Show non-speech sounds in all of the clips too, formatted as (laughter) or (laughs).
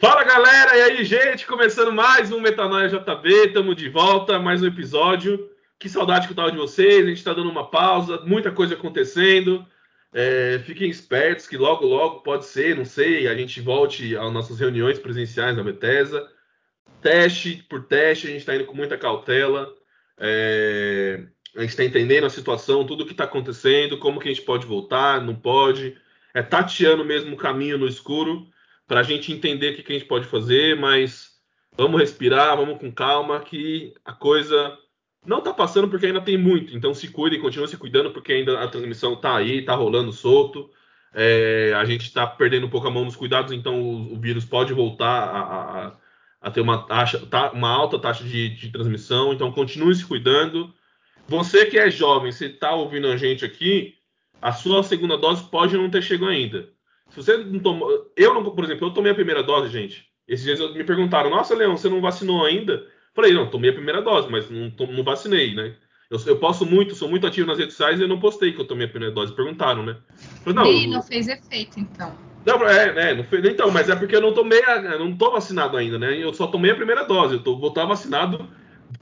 Fala galera, e aí gente, começando mais um Metanoia JB, estamos de volta, mais um episódio. Que saudade que eu tava de vocês, a gente está dando uma pausa, muita coisa acontecendo. É, fiquem espertos que logo, logo, pode ser, não sei, a gente volte às nossas reuniões presenciais na Bethesda. Teste por teste, a gente está indo com muita cautela. É, a gente está entendendo a situação, tudo o que está acontecendo, como que a gente pode voltar, não pode. É tateando mesmo o caminho no escuro para a gente entender o que, que a gente pode fazer, mas vamos respirar, vamos com calma, que a coisa não está passando porque ainda tem muito. Então se cuidem, continuem se cuidando, porque ainda a transmissão está aí, está rolando solto. É, a gente está perdendo um pouco a mão nos cuidados, então o, o vírus pode voltar a, a, a, ter uma taxa, tá, uma alta taxa de, de transmissão. Então continue se cuidando. Você que é jovem, você está ouvindo a gente aqui, a sua segunda dose pode não ter chegado ainda. Se você não tomou. Eu não, por exemplo, eu tomei a primeira dose, gente. Esses dias me perguntaram, nossa, Leão, você não vacinou ainda? Falei, não, tomei a primeira dose, mas não, não vacinei, né? Eu, eu posso muito, sou muito ativo nas redes sociais e eu não postei que eu tomei a primeira dose. Perguntaram, né? Falei, não, e não fez efeito, então. Não, é, é, não fez, então, mas é porque eu não tomei, a, eu não tô vacinado ainda, né? Eu só tomei a primeira dose. Eu tô, vou estar vacinado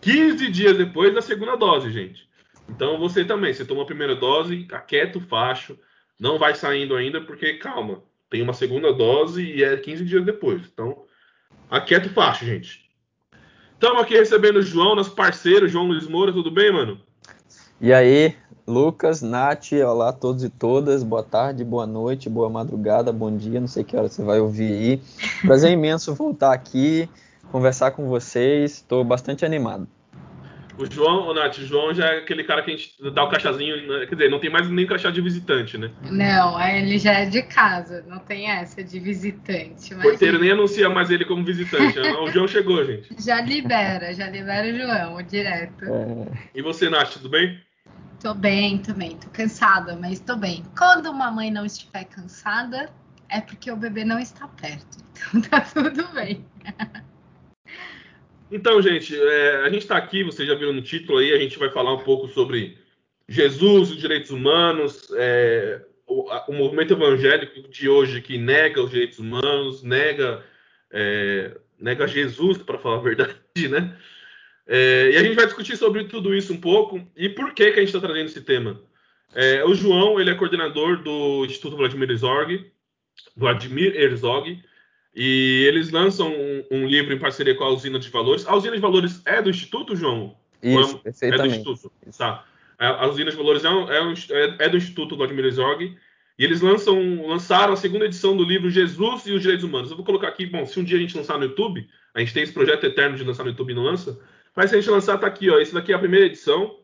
15 dias depois da segunda dose, gente. Então você também, você tomou a primeira dose, aquieta o facho, não vai saindo ainda, porque calma, tem uma segunda dose e é 15 dias depois. Então, aquieta o facho, gente. Estamos aqui recebendo o João, nosso parceiro, João Luiz Moura, tudo bem, mano? E aí, Lucas, Nath, olá a todos e todas, boa tarde, boa noite, boa madrugada, bom dia, não sei que hora você vai ouvir aí. Prazer imenso voltar aqui, conversar com vocês, estou bastante animado. O João, o Nath, o João já é aquele cara que a gente dá o crachazinho, né? quer dizer, não tem mais nem crachá de visitante, né? Não, ele já é de casa, não tem essa de visitante. O porteiro nem anuncia mais ele como visitante. Né? o João chegou, gente. (laughs) Já libera, já libera o João, direto. É. E você, Nath, tudo bem? Tô bem também, tô cansada, mas tô bem. Quando uma mãe não estiver cansada, é porque o bebê não está perto. (laughs) Então tá tudo bem. Então, gente, é, a gente está aqui, vocês já viram no título aí, a gente vai falar um pouco sobre Jesus, os direitos humanos, é, o, o, movimento evangélico de hoje que nega os direitos humanos, nega, é, nega Jesus, para falar a verdade, né? É, e a gente vai discutir sobre tudo isso um pouco e por que, que a gente está trazendo esse tema. É, o João, ele é coordenador do Instituto Vladimir Herzog, Vladimir Herzog, e eles lançam um, um, livro em parceria com a Usina de Valores. A Usina de Valores é do Instituto, João? Isso, é, perfeitamente. É do Instituto, tá. A, Usina de Valores é, um, é, um, é, é do Instituto Vladimir Zorg. E eles lançam, lançaram a segunda edição do livro Jesus e os Direitos Humanos. Eu vou colocar aqui, bom, se um dia a gente lançar no YouTube, a gente tem esse projeto eterno de lançar no YouTube e não lança, mas se a gente lançar, tá aqui, ó. Esse daqui é a primeira edição.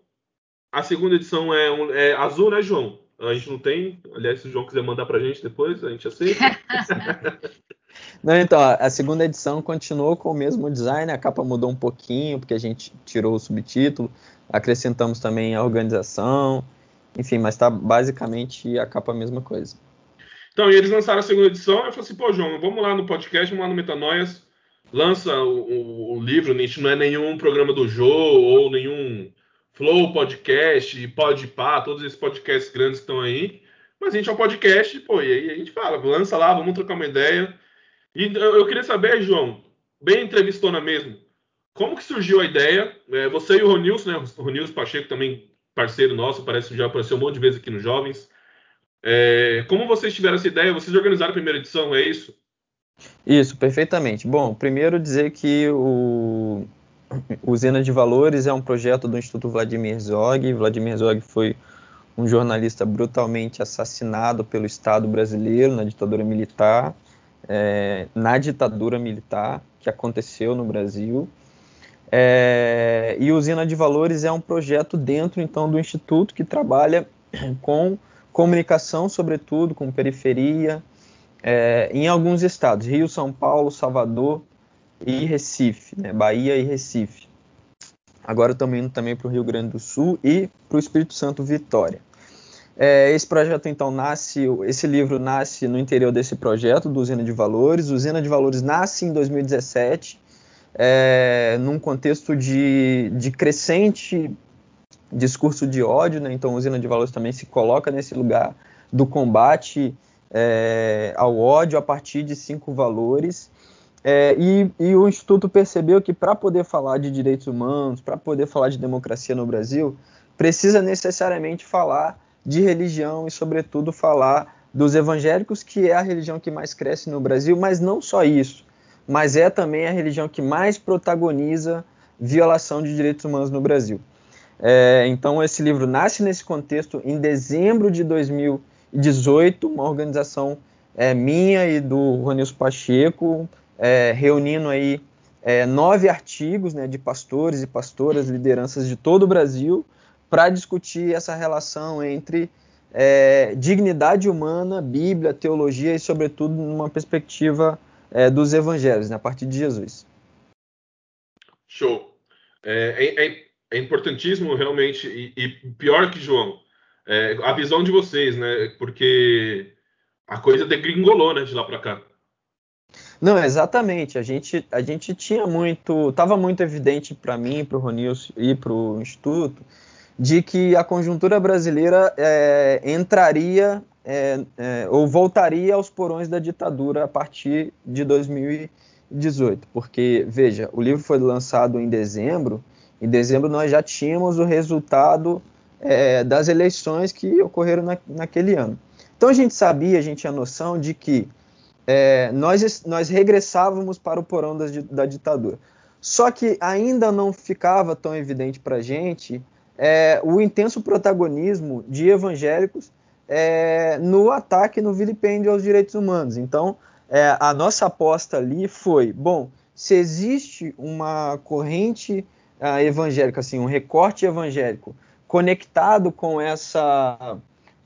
A segunda edição é, um, é azul, né, João? A gente não tem. Aliás, se o João quiser mandar pra gente depois, a gente aceita. (laughs) Não, então, a segunda edição continuou com o mesmo design, a capa mudou um pouquinho, porque a gente tirou o subtítulo, acrescentamos também a organização, enfim, mas tá basicamente a capa a mesma coisa. Então, e eles lançaram a segunda edição, eu falei assim, pô, João, vamos lá no podcast, vamos lá no Metanoias, lança o, o, o livro, Nietzsche não é nenhum programa do Jô ou nenhum Flow Podcast, Podpah, todos esses podcasts grandes que estão aí, mas a gente é um podcast, pô, e aí a gente fala, lança lá, vamos trocar uma ideia, e eu queria saber, João, bem entrevistona mesmo, como que surgiu a ideia? É, você e o Ronilson, né? O Ronilson Pacheco também parceiro nosso, parece que já apareceu um monte de vezes aqui nos Jovens. É, como vocês tiveram essa ideia? Vocês organizaram a primeira edição, é isso? Isso, perfeitamente. Bom, primeiro dizer que o Usina de Valores é um projeto do Instituto Vladimir Zog. Vladimir Zog foi um jornalista brutalmente assassinado pelo Estado brasileiro na ditadura militar é, na ditadura militar que aconteceu no Brasil. É, e Usina de Valores é um projeto dentro então do instituto que trabalha com comunicação, sobretudo com periferia, é, em alguns estados: Rio, São Paulo, Salvador e Recife, né, Bahia e Recife. Agora estamos indo também para o Rio Grande do Sul e para o Espírito Santo Vitória. É, esse projeto então nasce, esse livro nasce no interior desse projeto do Usina de Valores. O Usina de Valores nasce em 2017, é, num contexto de, de crescente discurso de ódio, né? então o Usina de Valores também se coloca nesse lugar do combate é, ao ódio a partir de cinco valores. É, e, e, o Instituto percebeu que para poder falar de direitos humanos, para poder falar de democracia no Brasil, precisa necessariamente falar de religião e, sobretudo, falar dos evangélicos, que é a religião que mais cresce no Brasil, mas não só isso, mas é também a religião que mais protagoniza violação de direitos humanos no Brasil. É, então, esse livro nasce nesse contexto em dezembro de 2018, uma organização é, minha e do Ronilson Pacheco, é, reunindo aí é, nove artigos né, de pastores e pastoras, lideranças de todo o Brasil, para discutir essa relação entre é, dignidade humana, Bíblia, teologia e, sobretudo, numa perspectiva é, dos evangelhos, né, a partir de Jesus. Show. É, é, é, é importantíssimo, realmente, e, e, pior que João, é, a visão de vocês, né? Porque a coisa degringolou, né, de lá para cá. Não, exatamente. A gente, a gente tinha muito, estava muito evidente para mim, para o Ronilson e para o Instituto, de que a conjuntura brasileira é, entraria é, é, ou voltaria aos porões da ditadura a partir de 2018. Porque, veja, o livro foi lançado em dezembro, em dezembro nós já tínhamos o resultado é, das eleições que ocorreram na, naquele ano. Então a gente sabia, a gente tinha noção de que é, nós, nós regressávamos para o porão da, da, ditadura. Só que ainda não ficava tão evidente para a gente é, o intenso protagonismo de evangélicos é, no ataque, no vilipêndio aos direitos humanos. Então, é, a nossa aposta ali foi: bom, se existe uma corrente uh, evangélica, assim, um recorte evangélico conectado com essa,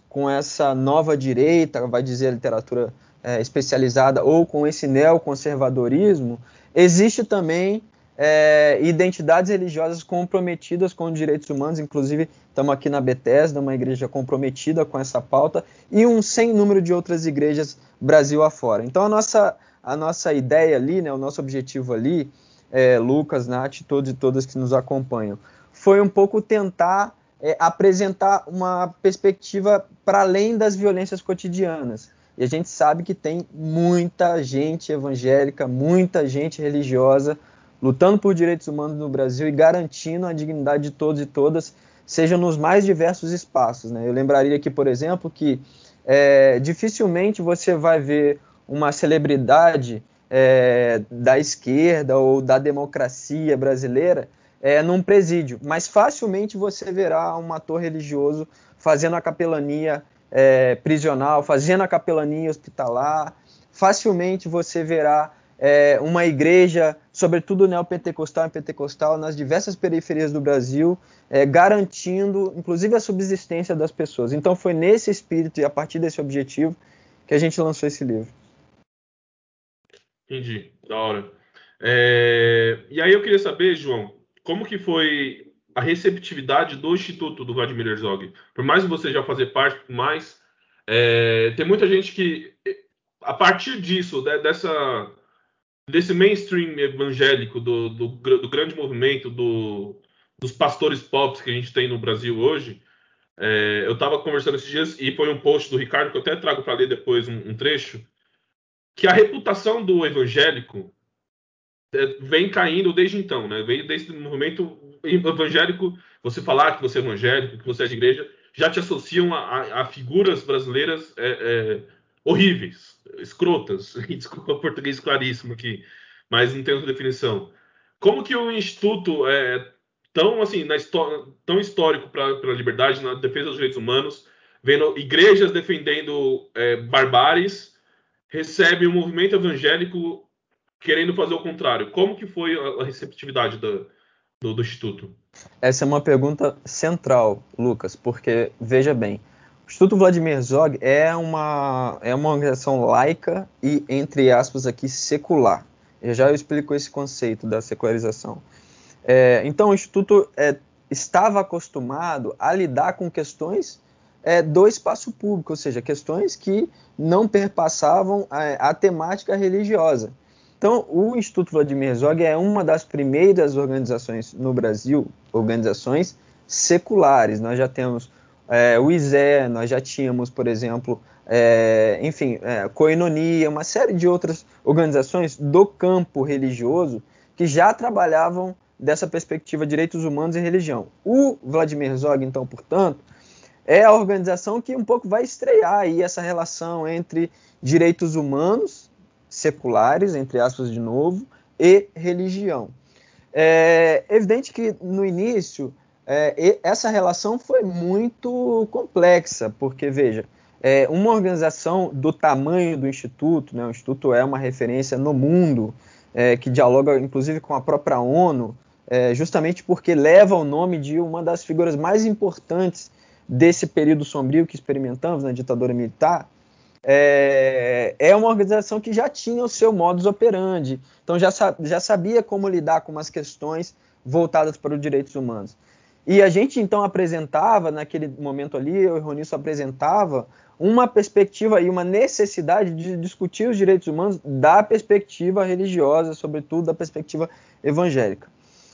com essa nova direita, vai dizer a literatura é, especializada, ou com esse neoconservadorismo, existe também é, identidades religiosas comprometidas com os direitos humanos, inclusive estamos aqui na Bethesda, uma igreja comprometida com essa pauta, e um sem número de outras igrejas Brasil afora. Então a nossa, a nossa ideia ali, né, o nosso objetivo ali, é, Lucas, Nath, todos e todas que nos acompanham, foi um pouco tentar é, apresentar uma perspectiva para além das violências cotidianas. E a gente sabe que tem muita gente evangélica, muita gente religiosa lutando por direitos humanos no Brasil e garantindo a dignidade de todos e todas, seja nos mais diversos espaços. Né? Eu lembraria aqui, por exemplo, que é, dificilmente você vai ver uma celebridade é, da esquerda ou da democracia brasileira é, num presídio, mas facilmente você verá um ator religioso fazendo a capelania é, prisional, fazendo a capelania hospitalar, facilmente você verá é, uma igreja, sobretudo neopentecostal e pentecostal, nas diversas periferias do Brasil, é, garantindo, inclusive, a subsistência das pessoas. Então, foi nesse espírito e a partir desse objetivo que a gente lançou esse livro. Entendi, da hora. É, e aí eu queria saber, João, como que foi a receptividade do Instituto do Vladimir Herzog? Por mais que você já fazer parte, por mais é, tem muita gente que a partir disso, dessa desse mainstream evangélico, do, do, do grande movimento do, dos pastores pop que a gente tem no Brasil hoje, é, eu estava conversando esses dias e foi um post do Ricardo que eu até trago para ler depois um, um, trecho, que a reputação do evangélico é, vem caindo desde então, né? Vem desde o movimento evangélico, você falar que você é evangélico, que você é de igreja, já te associam a, a, a figuras brasileiras é, é horríveis, escrotas, (laughs) desculpa o português claríssimo aqui, mas não tem outra definição. Como que o Instituto é tão assim, na tão histórico para a liberdade, na defesa dos direitos humanos, vendo igrejas defendendo é, barbáries, recebe um movimento evangélico querendo fazer o contrário. Como que foi a receptividade do, do Instituto? Essa é uma pergunta central, Lucas, porque veja bem, o Instituto Vladimir Zog é uma, é uma organização laica e, entre aspas, aqui secular. Eu já explico esse conceito da secularização. É, então, o Instituto é, estava acostumado a lidar com questões é, do espaço público, ou seja, questões que não perpassavam a, a temática religiosa. Então, o Instituto Vladimir Zog é uma das primeiras organizações no Brasil, organizações seculares. Nós já temos é, o ISE, nós já tínhamos, por exemplo, é, enfim, é, Coinonia, uma série de outras organizações do campo religioso que já trabalhavam dessa perspectiva direitos humanos e religião. O Vladimir Zog, então, portanto, é a organização que um pouco vai estrear aí essa relação entre direitos humanos seculares, entre aspas de novo, e religião. É evidente que no início é, essa relação foi muito complexa, porque veja, é, uma organização do tamanho do Instituto, né, o Instituto é uma referência no mundo, é, que dialoga inclusive com a própria ONU, é, justamente porque leva o nome de uma das figuras mais importantes desse período sombrio que experimentamos na ditadura militar, é, é, uma organização que já tinha o seu modus operandi, então já, já sabia como lidar com umas questões voltadas para os direitos humanos. E a gente então apresentava, naquele momento ali, eu e o Ronilson apresentava uma perspectiva e uma necessidade de discutir os direitos humanos da perspectiva religiosa, sobretudo da perspectiva evangélica.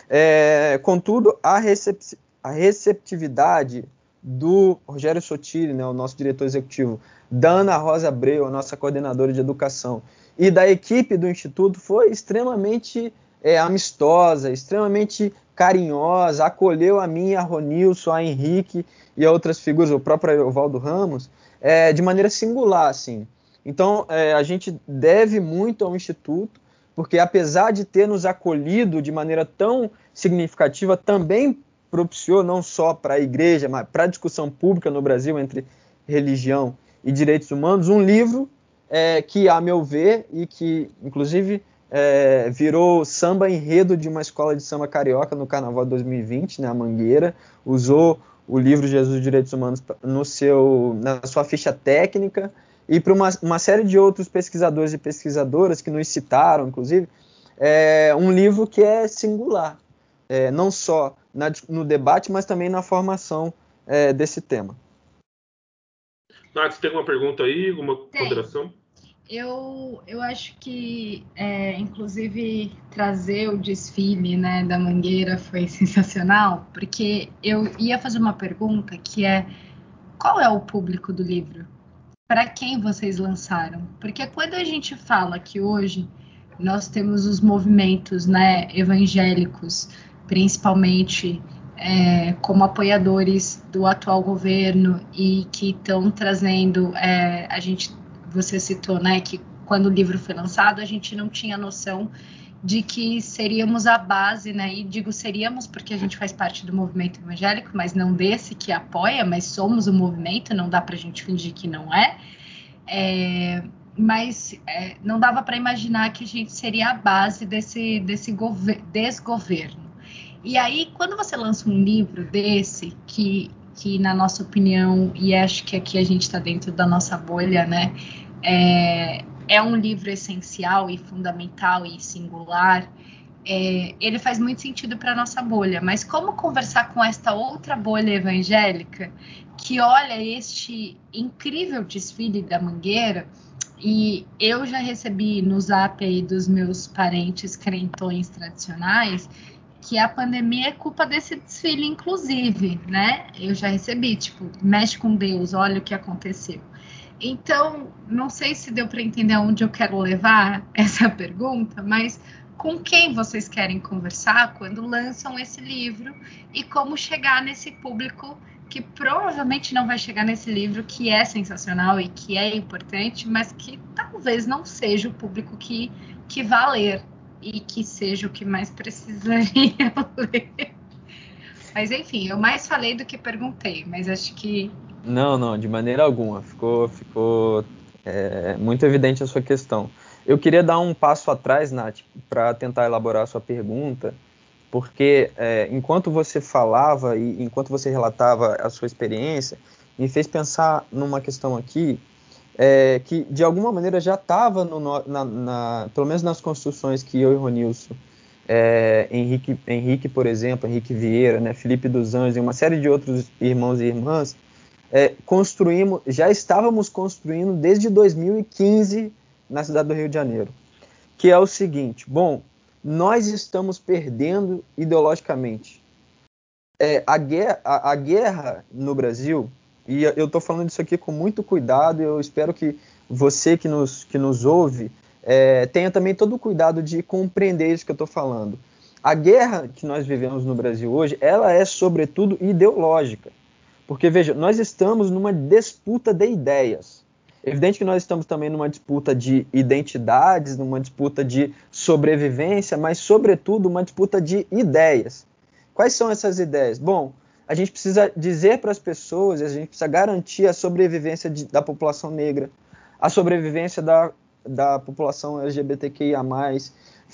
É, contudo, a, recep a, receptividade do Rogério Sotiri, né, o nosso diretor executivo, da Ana Rosa Abreu, a nossa coordenadora de educação, e da equipe do Instituto foi extremamente é, amistosa, extremamente carinhosa, acolheu a mim, a Ronilson, a Henrique e a outras figuras, o próprio Evaldo Ramos, é, de maneira singular, assim. Então, é, a gente deve muito ao Instituto, porque apesar de ter nos acolhido de maneira tão significativa, também propiciou não só para a igreja, mas para a discussão pública no Brasil entre religião e direitos humanos, um livro é, que, a meu ver, e que inclusive é, virou samba enredo de uma escola de samba carioca no Carnaval de 2020, né, a Mangueira, usou o livro Jesus e Direitos Humanos no seu, na sua ficha técnica, e para uma, uma, série de outros pesquisadores e pesquisadoras que nos citaram, inclusive, é um livro que é singular, é, não só na, no debate, mas também na formação é, desse tema. Nath, tem alguma pergunta aí, alguma tem. ponderação? Eu, eu acho que, é, inclusive, trazer o desfile né, da Mangueira foi (laughs) sensacional, porque eu ia fazer uma pergunta que é qual é o público do livro? Para quem vocês lançaram? Porque quando a gente fala que hoje nós temos os movimentos né, evangélicos, principalmente é, como apoiadores do atual governo e que estão trazendo, é, a gente você citou, né, que quando o livro foi lançado, a gente não tinha noção de que seríamos a base, né? E digo seríamos porque a gente faz parte do movimento evangélico, mas não desse que apoia, mas somos o movimento, não dá para a gente fingir que não é. é mas é, não dava para imaginar que a gente seria a base desse, desse desgoverno. E aí, quando você lança um livro desse, que, que na nossa opinião, e acho que aqui a gente está dentro da nossa bolha, né? É, é um livro essencial e fundamental e singular. É, ele faz muito sentido para nossa bolha, mas como conversar com esta outra bolha evangélica que olha este incrível desfile da Mangueira e eu já recebi no zap aí dos meus parentes crentões tradicionais que a pandemia é culpa desse desfile, inclusive, né? Eu já recebi, tipo, mexe com Deus, olha o que aconteceu. Então, não sei se deu para entender onde eu quero levar (laughs) essa pergunta, mas com quem vocês querem conversar quando lançam esse livro e como chegar nesse público que provavelmente não vai chegar nesse livro que é sensacional e que é importante, mas que talvez não seja o público que, que vá ler e que seja o que mais precisaria (laughs) ler. Mas enfim, eu mais falei do que perguntei, mas acho que não, não, de maneira alguma. Ficou, ficou é, muito evidente a sua questão. Eu queria dar um passo atrás, Nath, para tentar elaborar a sua pergunta, porque é, enquanto você falava e enquanto você relatava a sua experiência, me fez pensar numa questão aqui é, que de alguma maneira já estava, pelo menos nas construções que eu e Ronilson, é, Henrique, Henrique, por exemplo, Henrique Vieira, né, Felipe dos Anjos e uma série de outros irmãos e irmãs, é, construímos, já estávamos construindo desde 2015 na cidade do Rio de Janeiro, que é o seguinte: bom, nós estamos perdendo ideologicamente. É, a, guerra, a, a, guerra, no Brasil, e eu estou falando disso aqui com muito cuidado, eu espero que você que nos, que nos ouve é, tenha também todo o cuidado de compreender isso que eu estou falando. A guerra que nós vivemos no Brasil hoje, ela é sobretudo ideológica. Porque, veja, nós estamos numa disputa de ideias. Evidente que nós estamos também numa disputa de identidades, numa disputa de sobrevivência, mas, sobretudo, uma disputa de ideias. Quais são essas ideias? Bom, a gente precisa dizer para as pessoas, a gente precisa garantir a sobrevivência de, da população negra, a sobrevivência da, da população LGBTQIA,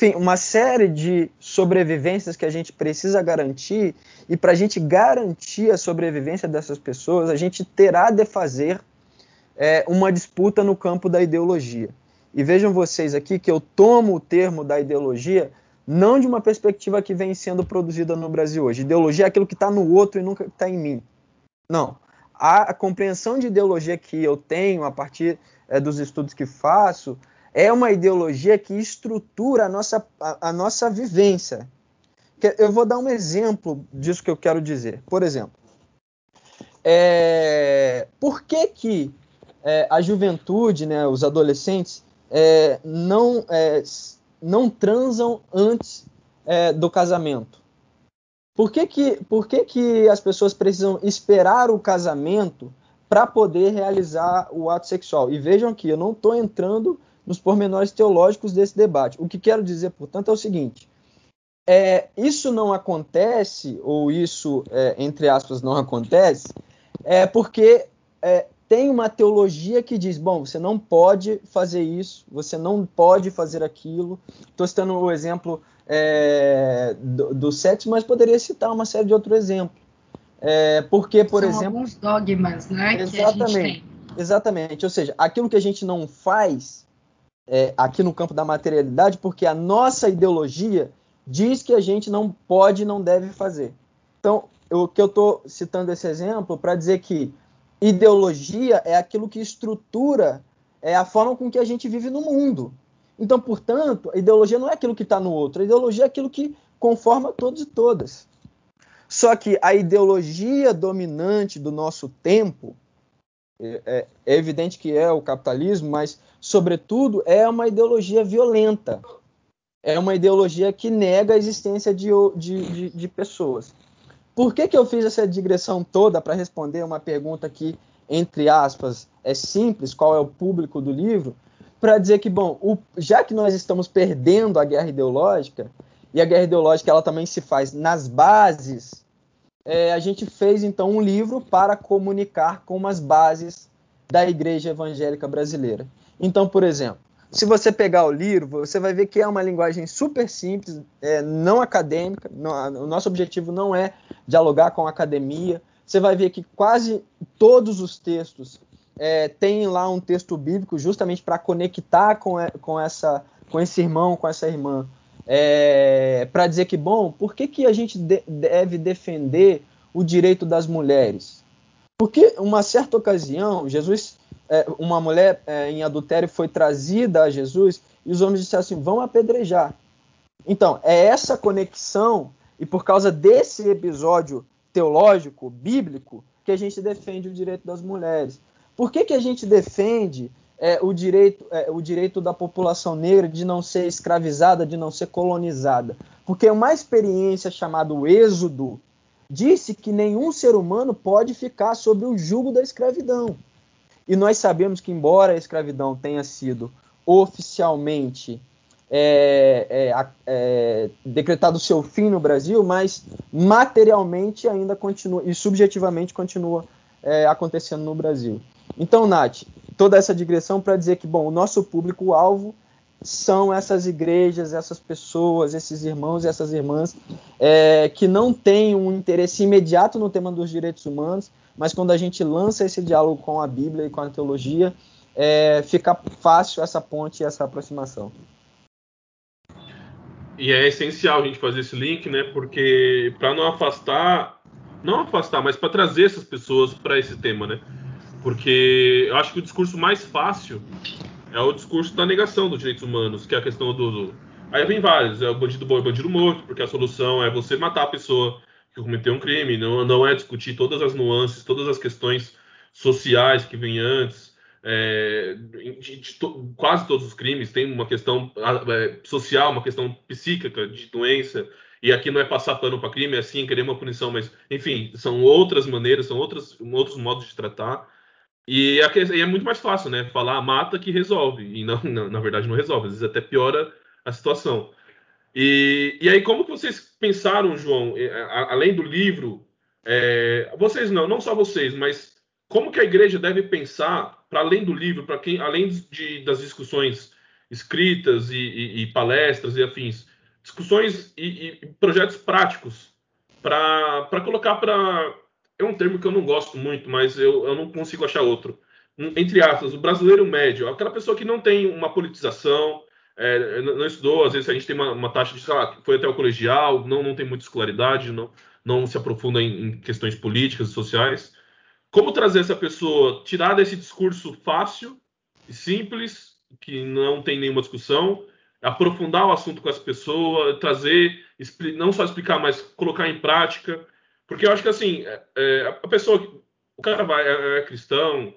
enfim, uma série de sobrevivências que a gente precisa garantir, e para a gente garantir a sobrevivência dessas pessoas, a gente terá de fazer é, uma disputa no campo da ideologia. E vejam vocês aqui que eu tomo o termo da ideologia não de uma perspectiva que vem sendo produzida no Brasil hoje. Ideologia é aquilo que está no outro e nunca está em mim. Não. A, a, compreensão de ideologia que eu tenho a partir é, dos estudos que faço é uma ideologia que estrutura a nossa, a, a nossa vivência. Eu vou dar um exemplo disso que eu quero dizer. Por exemplo, é, por que, que é, a juventude, né, os adolescentes, é, não, é, não transam antes é, do casamento? Por que, que, por que, que as pessoas precisam esperar o casamento para poder realizar o ato sexual? E vejam que eu não estou entrando nos pormenores teológicos desse debate. O que quero dizer, portanto, é o seguinte: é, isso não acontece, ou isso, é, entre aspas, não acontece, é porque é, tem uma teologia que diz: bom, você não pode fazer isso, você não pode fazer aquilo. Estou citando o exemplo é, do, do, sexo, mas poderia citar uma série de outros exemplos. É, porque, por São exemplo. alguns dogmas, né? Exatamente. Exatamente. Ou seja, aquilo que a gente não faz, é, aqui no campo da materialidade, porque a nossa ideologia diz que a gente não pode e não deve fazer. Então, o que eu estou citando esse exemplo para dizer que ideologia é aquilo que estrutura é a forma com que a gente vive no mundo. Então, portanto, a ideologia não é aquilo que está no outro, a ideologia é aquilo que conforma todos e todas. Só que a ideologia dominante do nosso tempo, é, é, é evidente que é o capitalismo, mas sobretudo, é uma ideologia violenta. É uma ideologia que nega a existência de, de, de, de pessoas. Por que, que eu fiz essa digressão toda para responder uma pergunta que, entre aspas, é simples, qual é o público do livro? Para dizer que, bom, o, já que nós estamos perdendo a guerra ideológica, e a guerra ideológica ela também se faz nas bases, é, a gente fez então um livro para comunicar com as bases da igreja evangélica brasileira. Então, por exemplo, se você pegar o livro, você vai ver que é uma linguagem super simples, é, não acadêmica. Não, o nosso objetivo não é dialogar com a academia. Você vai ver que quase todos os textos é, têm lá um texto bíblico justamente para conectar com, com, essa, com esse irmão, com essa irmã. É, para dizer que, bom, por que, que a gente de, deve defender o direito das mulheres? Porque, uma certa ocasião, Jesus é, uma mulher é, em adultério foi trazida a Jesus e os homens disseram assim: vão apedrejar. Então, é essa conexão, e por causa desse episódio teológico, bíblico, que a gente defende o direito das mulheres. Por que, que a gente defende é, o, direito, é, o direito da população negra de não ser escravizada, de não ser colonizada? Porque uma experiência chamada Êxodo disse que nenhum ser humano pode ficar sob o jugo da escravidão. E nós sabemos que, embora a escravidão tenha sido oficialmente é, é, é, decretado seu fim no Brasil, mas materialmente ainda continua e subjetivamente continua é, acontecendo no Brasil. Então, Nath, toda essa digressão para dizer que, bom, o nosso público-alvo são essas igrejas, essas pessoas, esses irmãos e essas irmãs é, que não têm um interesse imediato no tema dos direitos humanos, mas quando a gente lança esse diálogo com a Bíblia e com a teologia, é, fica fácil essa ponte e essa aproximação. E é essencial a gente fazer esse link, né? Porque para não afastar, não afastar, mas para trazer essas pessoas para esse tema, né? Porque eu acho que o discurso mais fácil é o discurso da negação dos direitos humanos, que é a questão do, aí vem vários, é o bandido bom e o bandido morto, porque a solução é você matar a pessoa que cometeu um crime, não, não é discutir todas as nuances, todas as questões sociais que vêm antes. é, de, de to, quase todos os crimes tem uma questão é, social, uma questão psíquica de doença. E aqui não é passar pano para crime, é sim querer uma punição, mas enfim, são outras maneiras, são outras, outros modos de tratar. E é, muito mais fácil, né? Falar mata que resolve. E não, não, na verdade não resolve, às vezes até piora a situação. E, e aí, como que vocês pensaram, João, além do livro, é, vocês não, não só vocês, mas como que a igreja deve pensar, para além do livro, para quem, além de, das discussões escritas e, e, e, palestras e afins, discussões e, e projetos práticos para colocar para é um termo que eu não gosto muito, mas eu, eu não consigo achar outro. Entre aspas, o brasileiro médio, aquela pessoa que não tem uma politização, é, não estudou, às vezes a gente tem uma, uma taxa de, sei lá, foi até o colegial, não, não tem muita escolaridade, não, não se aprofunda em, em questões políticas e sociais. Como trazer essa pessoa, tirar desse discurso fácil e simples, que não tem nenhuma discussão, aprofundar o assunto com essa pessoa, trazer, não só explicar, mas colocar em prática. Porque eu acho que assim, é, é, a pessoa, o cara vai, é, é, cristão,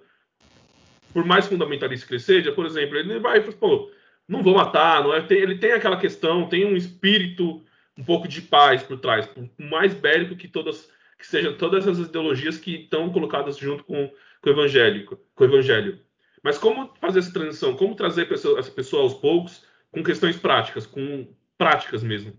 por mais fundamentalista que ele seja, por exemplo, ele vai, pô, não vou matar, não é? Tem, ele tem aquela questão, tem um espírito um pouco de paz por trás, mais bélico que todas que sejam todas as ideologias que estão colocadas junto com, com o evangélico, com o evangelho. Mas como fazer essa transição? Como trazer pessoa, essa pessoa aos poucos com questões práticas, com práticas mesmo?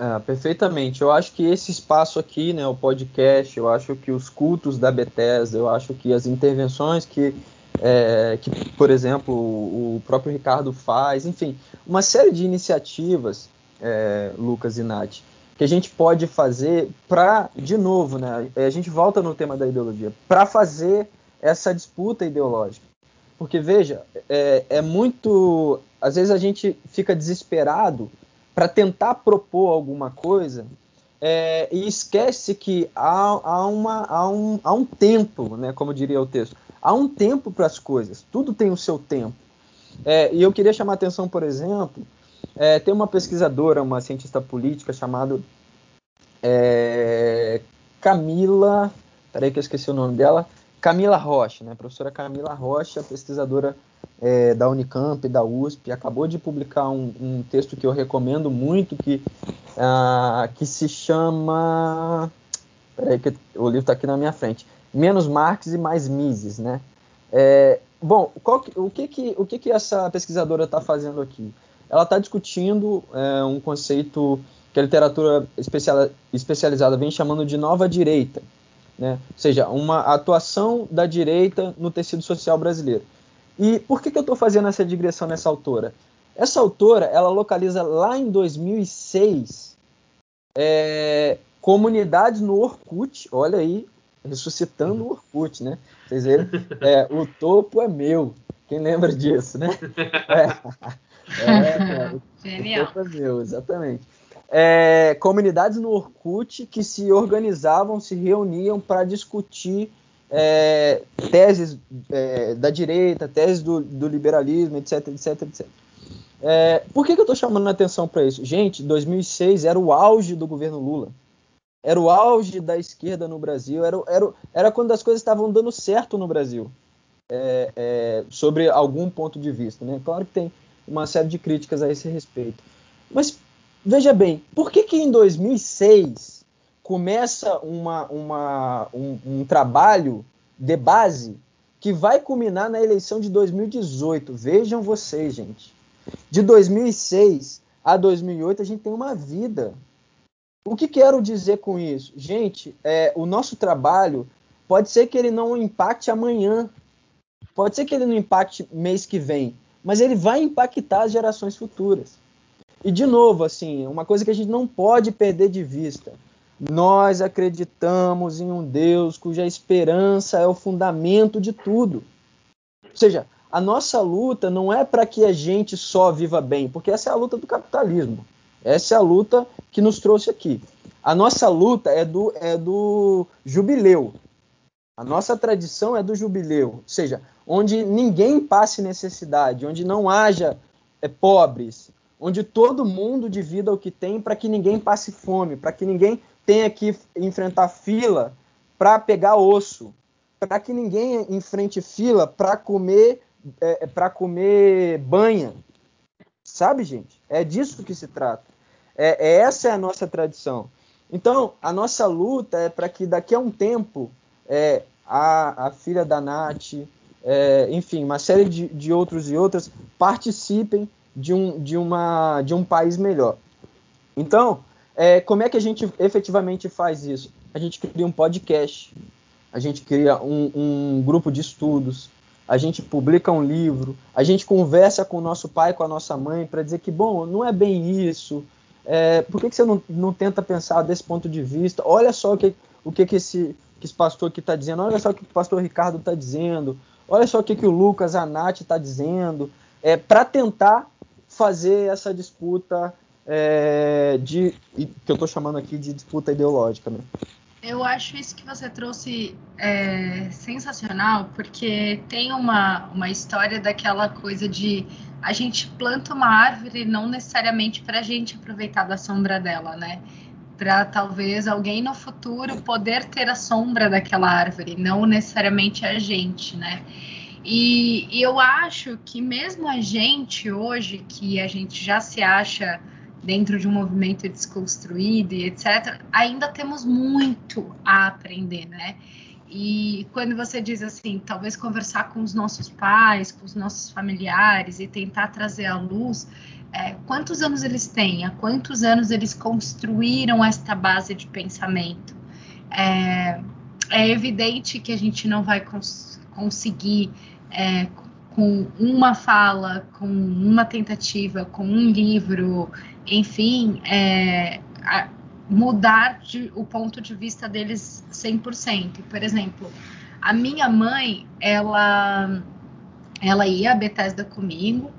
É, perfeitamente. Eu acho que esse espaço aqui, né, o podcast, eu acho que os cultos da Bethesda, eu acho que as intervenções que, é, que por exemplo, o próprio Ricardo faz, enfim, uma série de iniciativas, é, Lucas e Nath, que a gente pode fazer para, de novo, né, a gente volta no tema da ideologia, para fazer essa disputa ideológica. Porque, veja, é, é muito. Às vezes a gente fica desesperado para tentar propor alguma coisa é, e esquece que há, há, uma, há, um, há um tempo, né, como diria o texto, há um tempo para as coisas, tudo tem o seu tempo. É, e eu queria chamar a atenção, por exemplo, é, tem uma pesquisadora, uma cientista política chamada é, Camila. Peraí que eu esqueci o nome dela. Camila Rocha, né? Professora Camila Rocha, pesquisadora é, da Unicamp, da USP, acabou de publicar um, um texto que eu recomendo muito, que, uh, que se chama. Peraí, que o livro está aqui na minha frente. Menos Marx e mais Mises, né? É, bom, que, o, que, que, o que, que essa pesquisadora está fazendo aqui? Ela está discutindo é, um conceito que a literatura especializada vem chamando de nova direita, né? ou seja, uma atuação da direita no tecido social brasileiro. E por que, que eu estou fazendo essa digressão nessa autora? Essa autora, ela localiza lá em 2006 é, comunidades no Orkut, olha aí, ressuscitando o Orkut, né? Vocês verem, é, (laughs) o topo é meu. Quem lembra disso, né? (laughs) (laughs) É, é, Genial. o topo é meu, exatamente. É, comunidades no Orkut que se organizavam, se reuniam para discutir é, teses é, da direita, teses do, do, liberalismo, etc, etc, etc. É, por que, que eu estou chamando a atenção para isso? Gente, 2006 era o auge do governo Lula. Era o auge da esquerda no Brasil. Era, era, era quando as coisas estavam dando certo no Brasil. É, é, sobre algum ponto de vista. Né? Claro que tem uma série de críticas a esse respeito. Mas veja bem, por que, que em 2006 começa uma, uma, um, um trabalho de base que vai culminar na eleição de 2018. Vejam vocês, gente. De 2006 a 2008 a gente tem uma vida. O que quero dizer com isso? Gente, é, o nosso trabalho pode ser que ele não impacte amanhã, pode ser que ele não impacte mês que vem, mas ele vai impactar as gerações futuras. E de novo, assim, uma coisa que a gente não pode perder de vista. Nós acreditamos em um Deus cuja esperança é o fundamento de tudo. Ou seja, a nossa luta não é para que a gente só viva bem, porque essa é a luta do capitalismo. Essa é a luta que nos trouxe aqui. A nossa luta é do, é do jubileu. A nossa tradição é do jubileu, ou seja, onde ninguém passe necessidade, onde não haja é, pobres, onde todo mundo divida o que tem para que ninguém passe fome, para que ninguém tenha que enfrentar fila para pegar osso, para que ninguém enfrente fila para comer é, é para comer banha. Sabe, gente? É disso que se trata. É, é essa é a nossa tradição. Então, a nossa luta é para que daqui a um tempo é, a, a filha da Nath, é, enfim, uma série de, de outros e outras participem de um, de, uma, de um país melhor. Então, é, como é que a gente efetivamente faz isso? A gente cria um podcast, a gente cria um, um grupo de estudos, a gente publica um livro, a gente conversa com o nosso pai, com a nossa mãe, para dizer que, bom, não é bem isso. É, por que, que você não, não, tenta pensar desse ponto de vista? Olha só o que, o que, que, esse, que esse pastor aqui está dizendo, olha só o que o pastor Ricardo está dizendo, olha só o que, que o Lucas, a Nath está dizendo, é, para tentar fazer essa disputa é, de que eu estou chamando aqui de disputa ideológica. Né? Eu acho isso que você trouxe é, sensacional, porque tem uma, uma história daquela coisa de a gente planta uma árvore não necessariamente para a gente aproveitar da sombra dela, né? Para talvez alguém no futuro poder ter a sombra daquela árvore, não necessariamente a gente, né? E, e eu acho que mesmo a gente hoje, que a gente já se acha dentro de um movimento desconstruído e etc., ainda temos muito a aprender, né? E quando você diz assim, talvez conversar com os nossos pais, com os nossos familiares e tentar trazer à luz é, quantos anos eles têm, há quantos anos eles construíram esta base de pensamento. É, é evidente que a gente não vai cons conseguir é, com uma fala, com uma tentativa, com um livro, enfim, é, mudar de, o ponto de vista deles 100%. Por exemplo, a minha mãe, ela, ela ia a Bethesda comigo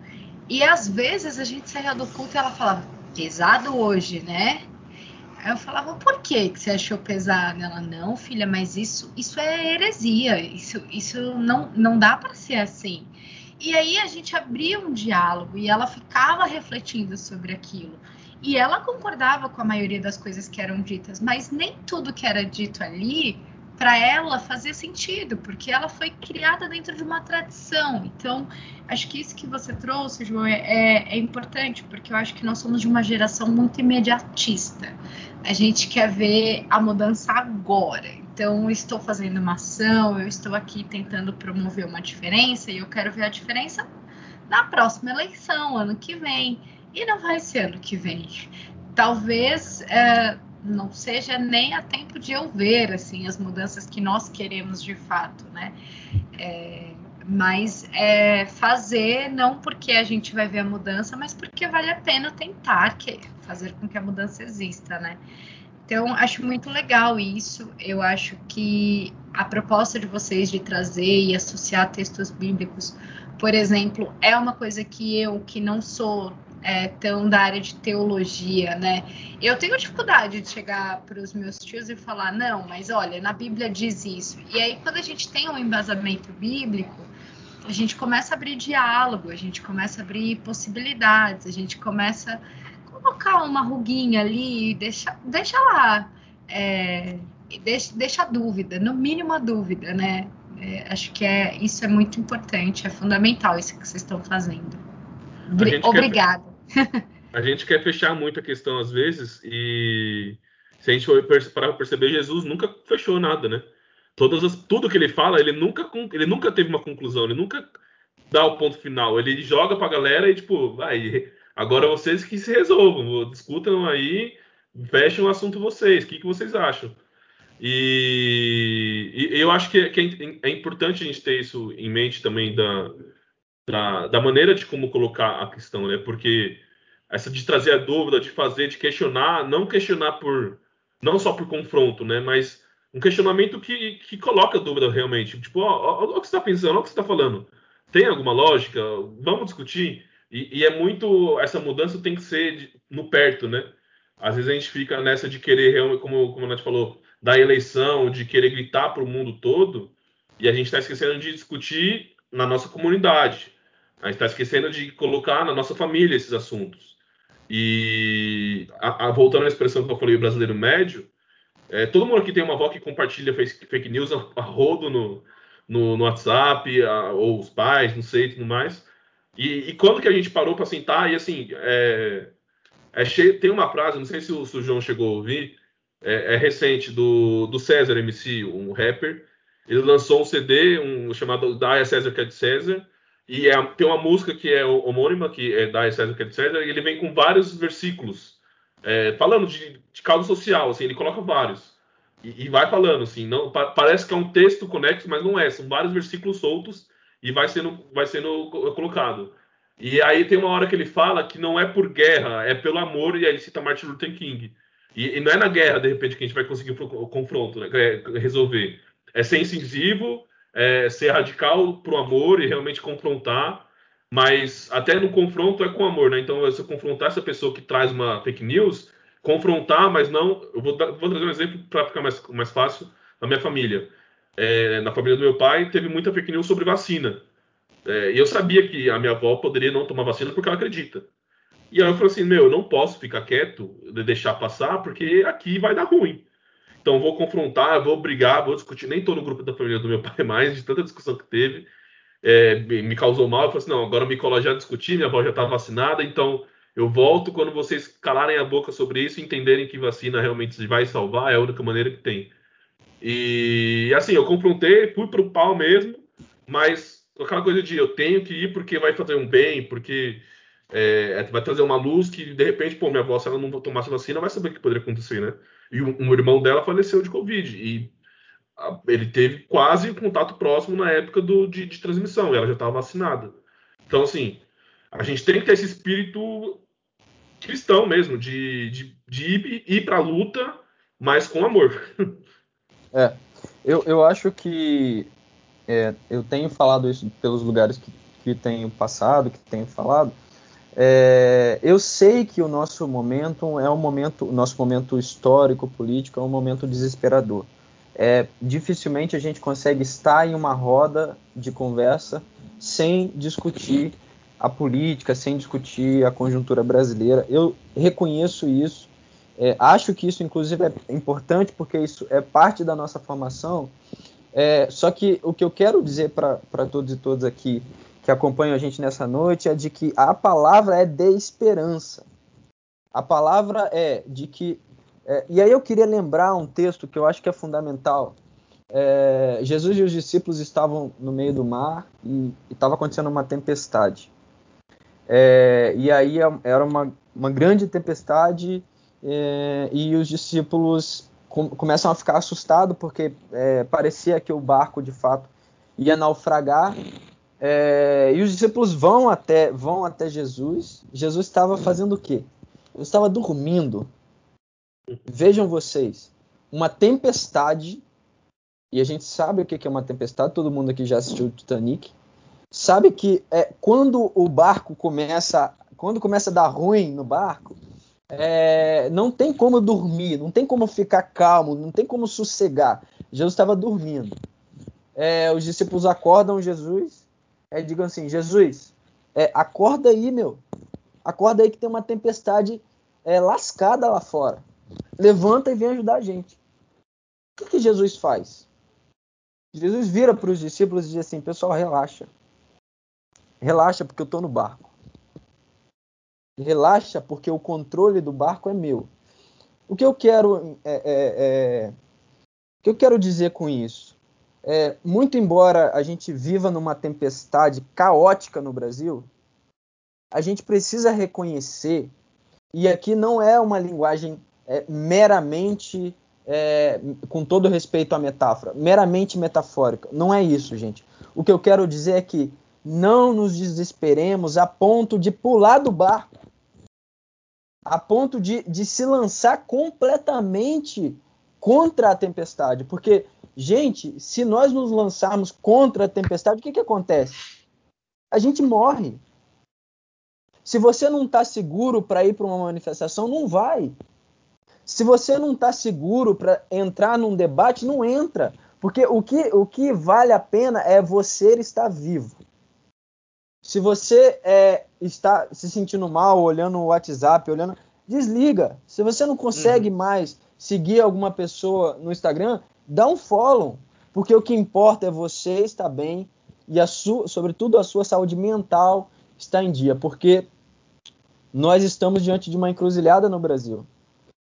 e às vezes a gente saía do culto e ela falava, pesado hoje, né? Aí eu falava, por que, que você achou pesado? Ela, não, filha, mas isso, isso é heresia, isso, isso não, não dá para ser assim. E aí a gente abria um diálogo e ela ficava refletindo sobre aquilo. E ela concordava com a maioria das coisas que eram ditas, mas nem tudo que era dito ali para ela fazia sentido, porque ela foi criada dentro de uma tradição. Então, acho que isso que você trouxe, João, é, é, é, importante, porque eu acho que nós somos de uma geração muito imediatista. A gente quer ver a mudança agora. Então, estou fazendo uma ação, eu estou aqui tentando promover uma diferença e eu quero ver a diferença na próxima eleição, ano que vem. E não vai ser ano que vem. Talvez. É, não seja nem a tempo de eu ver assim as mudanças que nós queremos de fato, né? É, mas é fazer não porque a gente vai ver a mudança, mas porque vale a pena tentar que, fazer com que a mudança exista, né? Então, acho muito legal isso. Eu acho que a proposta de vocês de trazer e associar textos bíblicos, por exemplo, é uma coisa que eu, que não sou é, tão da área de teologia, né? Eu tenho dificuldade de chegar para os meus tios e falar, não, mas olha, na Bíblia diz isso. E aí, quando a gente tem um embasamento bíblico, a gente começa a abrir diálogo, a gente começa a abrir possibilidades, a gente começa colocar uma ruguinha ali, deixa, deixa lá, é, deixa, deixa a dúvida, no mínimo a dúvida, né? É, acho que é, isso é muito importante, é fundamental isso que vocês estão fazendo. Obrigada a gente quer fechar muito a questão às vezes e se a gente for para perceber Jesus nunca fechou nada, né? Todas as, tudo que ele fala, ele nunca ele nunca teve uma conclusão, ele nunca dá o ponto final. Ele joga para a galera e tipo, vai, agora vocês que se resolvam, discutam aí, fechem o assunto vocês, o que, que vocês acham? E, e eu acho que, que é, é importante a gente ter isso em mente também da, da, da maneira de como colocar a questão, né? Porque essa de trazer a dúvida, de fazer, de questionar, não questionar por não só por confronto, né? Mas um questionamento que, que coloca dúvida realmente. Tipo, ó, ó, ó o que você está pensando, ó, o que você está falando. Tem alguma lógica? Vamos discutir. E, e, é muito. Essa mudança tem que ser de, no perto, né? Às vezes a gente fica nessa de querer, como, como a Nath falou, da eleição, de querer gritar para o mundo todo, e a gente está esquecendo de discutir na nossa comunidade. A gente está esquecendo de colocar na nossa família esses assuntos. E a, a, voltando à expressão que eu falei, o brasileiro médio, É, todo mundo aqui tem uma avó que compartilha fake news a, rodo no, no, no WhatsApp, a, ou os pais, não sei, tudo mais. E, e quando que a gente parou para sentar, e assim, é, é cheio, tem uma frase, não sei se o, se o João chegou a ouvir, é, é, recente, do, do César MC, um rapper. Ele lançou um CD um, chamado Da César que é de César, e é, tem uma música que é homônima, que é Da César que é de César, e ele vem com vários versículos é, falando de, de causa social, assim, ele coloca vários. E, e, vai falando, assim, não, pa, parece que é um texto conexo, mas não é, são vários versículos soltos e vai sendo, vai sendo colocado. E aí tem uma hora que ele fala que não é por guerra, é pelo amor, e aí ele cita Martin Luther King. E, e não é na guerra, de repente, que a gente vai conseguir o confronto, né, é, resolver. É ser incisivo, é ser radical pro amor e realmente confrontar mas até no confronto é com amor, né? Então, você confrontar essa pessoa que traz uma fake news, confrontar, mas não. Eu vou, dar, vou trazer um exemplo para ficar mais, mais fácil na minha família. É, na família do meu pai, teve muita fake news sobre vacina. É, e eu sabia que a minha avó poderia não tomar vacina porque ela acredita. E aí eu falei assim: meu, eu não posso ficar quieto, de deixar passar, porque aqui vai dar ruim. Então, vou confrontar, vou brigar, vou discutir. Nem estou no grupo da família do meu (laughs) pai mais, de tanta discussão que teve é, me causou mal. Eu falei assim: não, agora me cola já discutir, minha avó já está vacinada, então eu volto quando vocês calarem a boca sobre isso e entenderem que vacina realmente vai salvar, é a única maneira que tem. E assim, eu confrontei, fui pro pau mesmo, mas aquela coisa de eu tenho que ir porque vai fazer um bem, porque é, vai trazer uma luz que de repente, pô, minha avó, se ela não tomasse vacina, vai saber o que poderia acontecer, né? E um, um irmão dela faleceu de Covid. E ele teve quase contato próximo na época do, de, de transmissão, e ela já estava vacinada. Então, assim, a gente tem que ter esse espírito cristão mesmo, de, de, de ir, ir para a luta, mas com amor. (laughs) É, eu, eu acho que é, eu tenho falado isso pelos lugares que, que tenho passado, que tenho falado. É, eu sei que o nosso momento é um momento, nosso momento histórico, político, é um momento desesperador é, dificilmente a gente consegue estar em uma roda de conversa sem discutir a política, sem discutir a conjuntura brasileira. Eu reconheço isso, é, acho que isso, inclusive, é importante porque isso é parte da nossa formação. É, só que o que eu quero dizer para todos e todas aqui que acompanham a gente nessa noite é de que a palavra é de esperança. A palavra é de que é, e aí eu queria lembrar um texto que eu acho que é fundamental. É, Jesus e os discípulos estavam no meio do mar e estava acontecendo uma tempestade. É, e aí é, era uma, uma grande tempestade é, e os discípulos com, começam a ficar assustados porque é, parecia que o barco de fato ia naufragar. É, e os discípulos vão até, vão até Jesus. Jesus estava fazendo o quê? Ele estava dormindo. Vejam vocês, uma tempestade, e a gente sabe o que é uma tempestade, todo mundo aqui já assistiu o Titanic, sabe que é, quando o barco começa, quando começa a dar ruim no barco, é, não tem como dormir, não tem como ficar calmo, não tem como sossegar. Jesus estava dormindo. É, os discípulos acordam Jesus, é, digam assim: Jesus, é, acorda aí, meu, acorda aí que tem uma tempestade é, lascada lá fora levanta e vem ajudar a gente. O que, que Jesus faz? Jesus vira para os discípulos e diz assim: pessoal, relaxa. Relaxa, porque eu estou no barco. Relaxa, porque o controle do barco é meu. O que eu quero é, é, é, o que eu quero dizer com isso? É, muito embora a gente viva numa tempestade caótica no Brasil, a gente precisa reconhecer, e aqui não é uma linguagem é, meramente, é, com todo respeito à metáfora, meramente metafórica. Não é isso, gente. O que eu quero dizer é que não nos desesperemos a ponto de pular do barco, a ponto de, de se lançar completamente contra a tempestade. Porque, gente, se nós nos lançarmos contra a tempestade, o que, que acontece? A gente morre. Se você não está seguro para ir para uma manifestação, não vai. Se você não está seguro para entrar num debate, não entra. Porque o que, o que vale a pena é você estar vivo. Se você é, está se sentindo mal, olhando o WhatsApp, olhando. Desliga. Se você não consegue uhum. mais seguir alguma pessoa no Instagram, dá um follow, porque o que importa é você estar bem e, a sua, sobretudo, a sua saúde mental está em dia, porque nós estamos diante de uma encruzilhada no Brasil.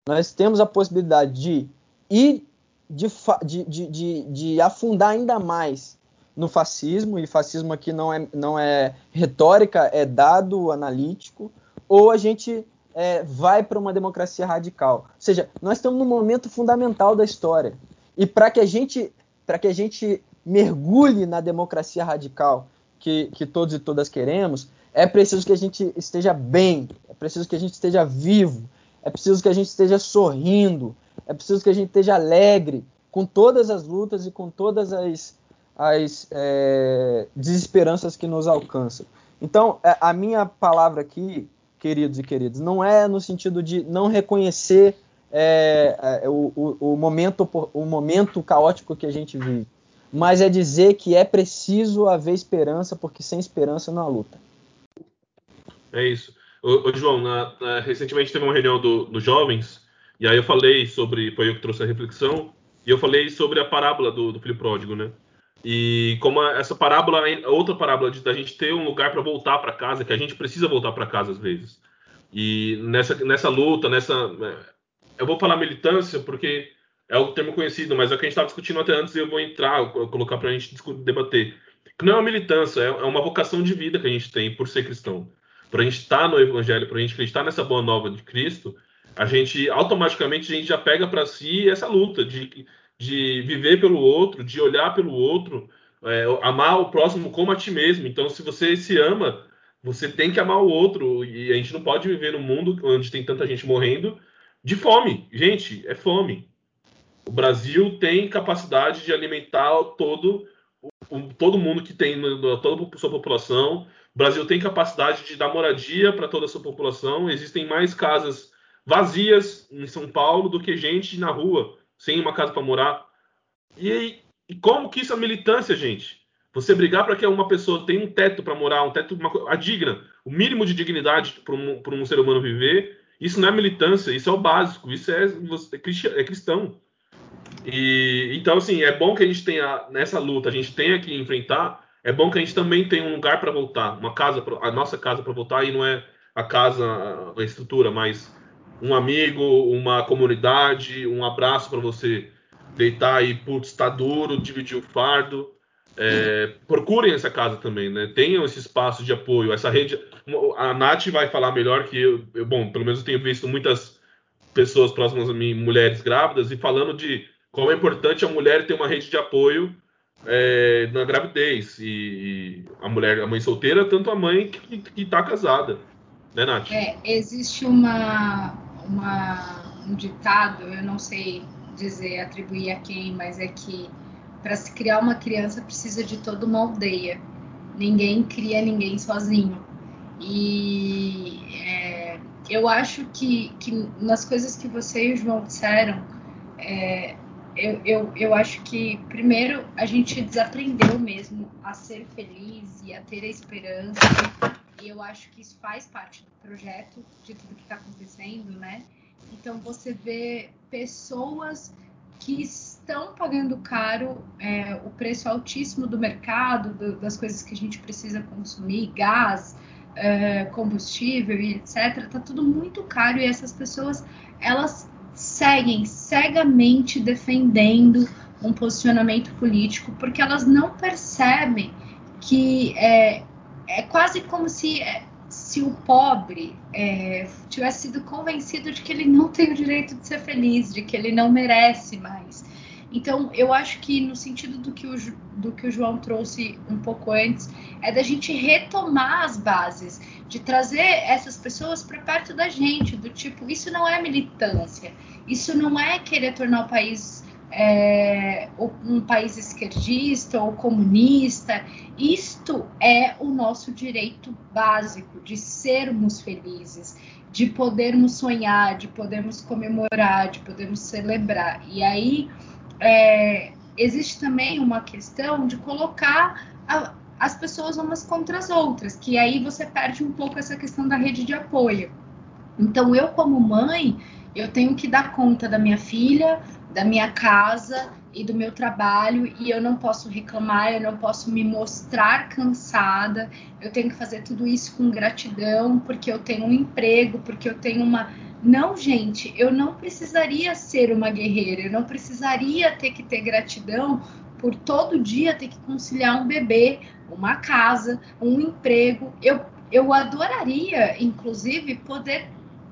Nós temos a possibilidade de ir de, de, de, de, afundar ainda mais no fascismo, e fascismo aqui não é, não é retórica, é dado analítico, ou a gente é, vai para uma democracia radical. Ou seja, nós estamos num momento fundamental da história. E para que a gente para que a gente mergulhe na democracia radical que, que todos e todas queremos, é preciso que a gente esteja bem, é preciso que a gente esteja vivo, é preciso que a gente esteja sorrindo, é preciso que a gente esteja alegre com todas as lutas e com todas as, as é, desesperanças que nos alcançam. Então, é, a minha palavra aqui, queridos e queridas, não é no sentido de não reconhecer é, é, o, o, o, momento, o momento caótico que a gente vive, mas é dizer que é preciso haver esperança, porque sem esperança não há luta. É isso. Ô, ô João, na, na, recentemente teve uma reunião dos do jovens, e aí eu falei sobre, foi eu que trouxe a reflexão, e eu falei sobre a parábola do, do filho pródigo, né? E como essa parábola, outra parábola de da gente ter um lugar para voltar para casa, que a gente precisa voltar para casa às vezes. E nessa, nessa luta, nessa. Eu vou falar militância porque é o termo conhecido, mas é o que a gente estava discutindo até antes e eu vou entrar, colocar para a gente debater. Que não é uma militância, é, é uma vocação de vida que a gente tem por ser cristão. Para a gente estar tá no Evangelho, para a gente acreditar nessa boa nova de Cristo, a gente automaticamente a gente já pega para si essa luta de, de viver pelo outro, de olhar pelo outro, é, amar o próximo como a ti mesmo. Então, se você se ama, você tem que amar o outro e a gente não pode viver num mundo onde tem tanta gente morrendo de fome. Gente, é fome. O Brasil tem capacidade de alimentar todo todo mundo que tem toda a sua população. O Brasil tem capacidade de dar moradia para toda a sua população. Existem mais casas vazias em São Paulo do que gente na rua, sem uma casa para morar. E, e, como que isso é militância, gente? Você brigar para que uma pessoa tenha um teto para morar, um teto uma, a digna, o mínimo de dignidade para um, um, ser humano viver, isso não é militância, isso é o básico, isso é, é, é cristão. E então assim, é bom que a gente tenha nessa luta, a gente tenha que enfrentar. É bom que a gente também tenha um lugar para voltar, uma casa, pra, a nossa casa para voltar e não é a casa, a estrutura, mas um amigo, uma comunidade, um abraço para você deitar aí, putz, está duro, dividir o fardo. É, procurem essa casa também, né? Tenham esse espaço de apoio, essa rede. A Nath vai falar melhor que eu, eu bom, pelo menos eu tenho visto muitas pessoas próximas a mim, mulheres grávidas, e falando de como é importante a mulher ter uma rede de apoio é, na gravidez. E, e, a mulher, a mãe solteira, tanto a mãe que está casada. Né, Nath? É, existe uma, uma, um ditado, eu não sei dizer, atribuir a quem, mas é que para se criar uma criança precisa de toda uma aldeia. Ninguém cria ninguém sozinho. E é, eu acho que, que nas coisas que você e o João disseram, é, eu, eu, eu acho que, primeiro, a gente desaprendeu mesmo a ser feliz e a ter a esperança e eu acho que isso faz parte do projeto, de tudo que está acontecendo, né? Então você vê pessoas que estão pagando caro é, o preço altíssimo do mercado, do, das coisas que a gente precisa consumir, gás, é, combustível etc. Tá tudo muito caro e essas pessoas elas seguem cegamente defendendo um posicionamento político porque elas não percebem que é, é quase como se, é, se o pobre é, tivesse sido convencido de que ele não tem o direito de ser feliz, de que ele não merece mais. Então, eu acho que no sentido do que, o, do que o João trouxe um pouco antes, é da gente retomar as bases, de trazer essas pessoas para perto da gente, do tipo, isso não é militância, isso não é querer tornar o país é, um país esquerdista ou comunista. Isto é o nosso direito básico de sermos felizes, de podermos sonhar, de podermos comemorar, de podermos celebrar. E aí é, existe também uma questão de colocar a, as pessoas umas contra as outras, que aí você perde um pouco essa questão da rede de apoio. Então, eu, como mãe, eu tenho que dar conta da minha filha, da minha casa e do meu trabalho e eu não posso reclamar, eu não posso me mostrar cansada. Eu tenho que fazer tudo isso com gratidão, porque eu tenho um emprego, porque eu tenho uma não, gente, eu não precisaria ser uma guerreira, eu não precisaria ter que ter gratidão por todo dia ter que conciliar um bebê, uma casa, um emprego. Eu, eu adoraria, inclusive, poder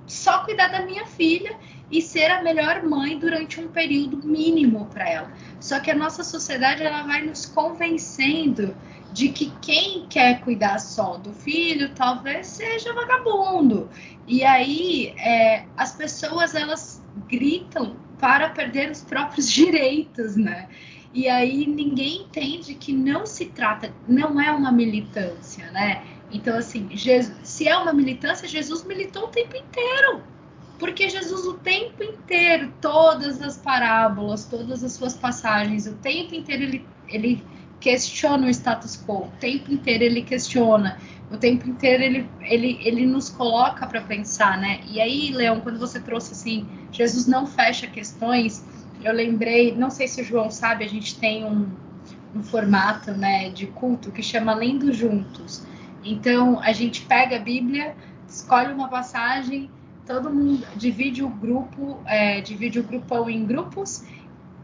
só cuidar da minha filha e ser a melhor mãe durante um período mínimo para ela. Só que a nossa sociedade ela vai nos convencendo de que quem quer cuidar só do filho talvez seja vagabundo. E aí é, as pessoas elas gritam para perder os próprios (laughs) direitos, né? E aí ninguém entende que não se trata, não é uma militância, né? Então, assim, Jesus, se é uma militância, Jesus militou o tempo inteiro. Porque Jesus, o tempo inteiro, todas as parábolas, todas as suas passagens, o tempo inteiro ele, ele questiona o status quo, o tempo inteiro ele questiona, o tempo inteiro ele, ele, ele nos coloca para pensar, né? E aí, Leão, quando você trouxe assim, Jesus não fecha questões, eu lembrei, não sei se o João sabe, a gente tem um, um formato né, de culto que chama Lendo Juntos. Então, a gente pega a Bíblia, escolhe uma passagem, todo mundo divide o grupo, é, divide o grupão em grupos,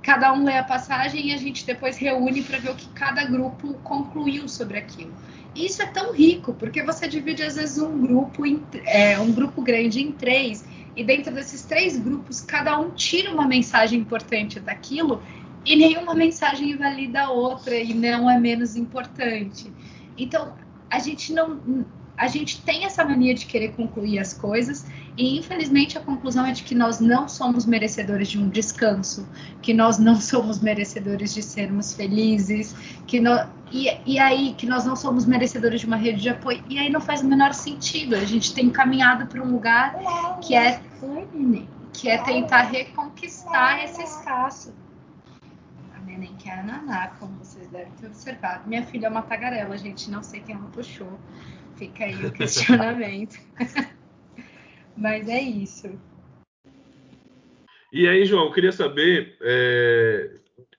cada um lê a passagem e a gente depois reúne para ver o que cada grupo concluiu sobre aquilo. E isso é tão rico, porque você divide às vezes um grupo, em, é, um grupo grande em três, e dentro desses três grupos, cada um tira uma mensagem importante daquilo, e nenhuma mensagem invalida a outra e não é menos importante. Então, a gente não a gente tem essa mania de querer concluir as coisas e infelizmente a conclusão é de que nós não somos merecedores de um descanso, que nós não (laughs) somos merecedores de sermos felizes, que e, e aí que nós não somos merecedores de uma rede de apoio e aí não faz o menor sentido. A gente tem caminhado para um lugar que é que é tentar reconquistar esse espaço neném que é a Naná, como vocês devem ter observado. Minha filha é uma tagarela, gente, não sei quem ela puxou. Fica aí o (laughs) questionamento. (laughs) Mas é isso. E aí, João, eu queria saber é,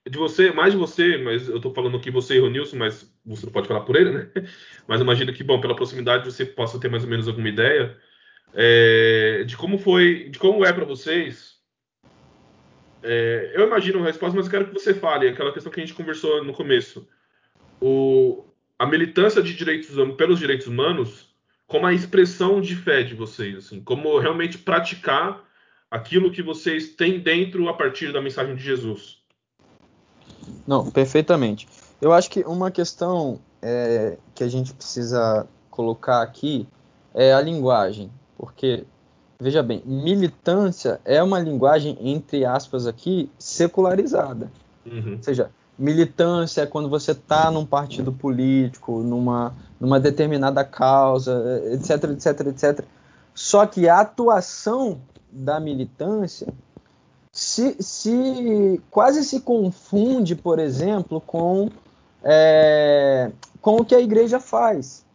de você, mais de você, mas eu estou falando aqui você e o Nilson, mas você não pode falar por ele, né? (laughs) Mas imagino que, bom, pela proximidade você possa ter mais ou menos alguma ideia é, de como foi, de como é para vocês é, eu imagino a resposta, mas eu quero que você fale aquela questão que a gente conversou no começo. O, a militância de direitos pelos direitos humanos como a expressão de fé de vocês, assim, como realmente praticar aquilo que vocês têm dentro a partir da mensagem de Jesus. Não, perfeitamente. Eu acho que uma questão é, que a gente precisa colocar aqui é a linguagem, porque Veja bem, militância é uma linguagem, entre aspas, aqui, secularizada. Uhum. Ou seja, militância é quando você está num partido político, numa, numa determinada causa, etc, etc, etc. Só que a atuação da militância se, se quase se confunde, por exemplo, com, é, com o que a igreja faz.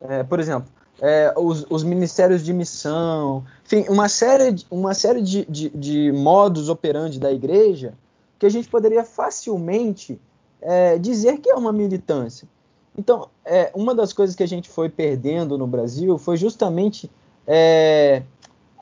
É, por exemplo, é, os, os, ministérios de missão, enfim, uma série, uma série de, de, de, modos operandi da igreja que a gente poderia facilmente é, dizer que é uma militância. Então, é, uma das coisas que a gente foi perdendo no Brasil foi justamente é,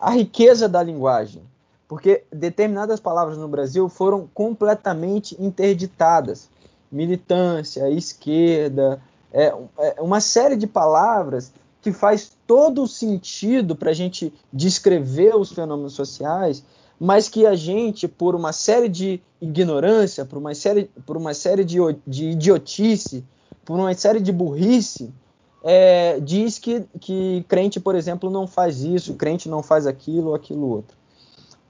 a riqueza da linguagem, porque determinadas palavras no Brasil foram completamente interditadas. Militância, esquerda, é, é uma série de palavras que faz todo o sentido para a gente descrever os fenômenos sociais, mas que a gente, por uma série de ignorância, por uma série, por uma série de, de idiotice, por uma série de burrice, é, diz que, que crente, por exemplo, não faz isso, crente não faz aquilo aquilo outro.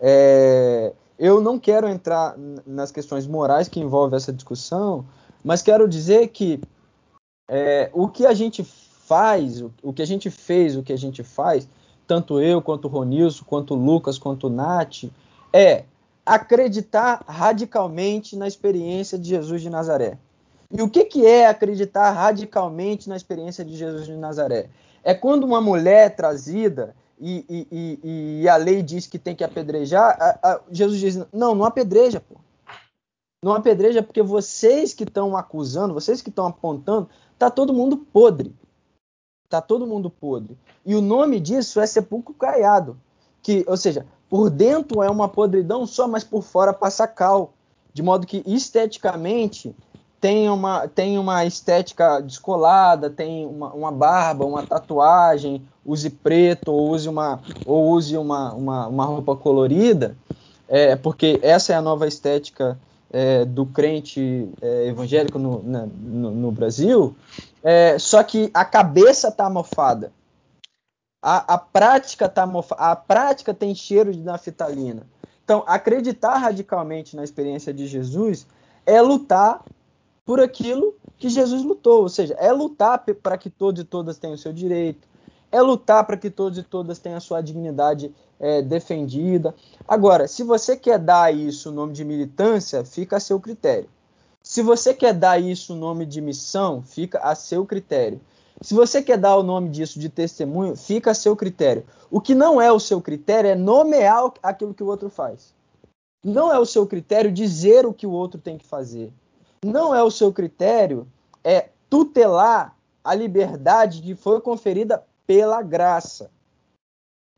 É, eu não quero entrar nas questões morais que envolvem essa discussão, mas quero dizer que é, o que a gente faz, o, que a gente fez, o que a gente faz, tanto eu, quanto o Ronilson, quanto o Lucas, quanto o Nath, é acreditar radicalmente na experiência de Jesus de Nazaré. E o que, que é acreditar radicalmente na experiência de Jesus de Nazaré? É quando uma mulher trazida e, e, e, e, a lei diz que tem que apedrejar, a, a, Jesus diz: não, não apedreja, pô. Não apedreja porque vocês que estão acusando, vocês que estão apontando, tá todo mundo podre. Tá todo mundo podre. E o nome disso é sepulcro caiado. Que, ou seja, por dentro é uma podridão só, mas por fora passa cal. De modo que esteticamente tem uma, tem uma estética descolada, tem uma, uma, barba, uma tatuagem, use preto ou use uma, ou use uma, uma, uma roupa colorida, é, porque essa é a nova estética é, do crente é, evangélico no, na, no, no Brasil, é, só que a cabeça está mofada. A, a prática tá mofada. A prática tem cheiro de naftalina. Então, acreditar radicalmente na experiência de Jesus é lutar por aquilo que Jesus lutou, ou seja, é lutar para que todos e todas tenham o seu direito, é lutar para que todos e todas tenham a sua dignidade é, defendida. Agora, se você quer dar isso o nome de militância, fica a seu critério. Se você quer dar isso o nome de missão, fica a seu critério. Se você quer dar o nome disso de testemunho, fica a seu critério. O que não é o seu critério é nomear aquilo que o outro faz. Não é o seu critério dizer o que o outro tem que fazer não é o seu critério é tutelar a liberdade que foi conferida pela graça.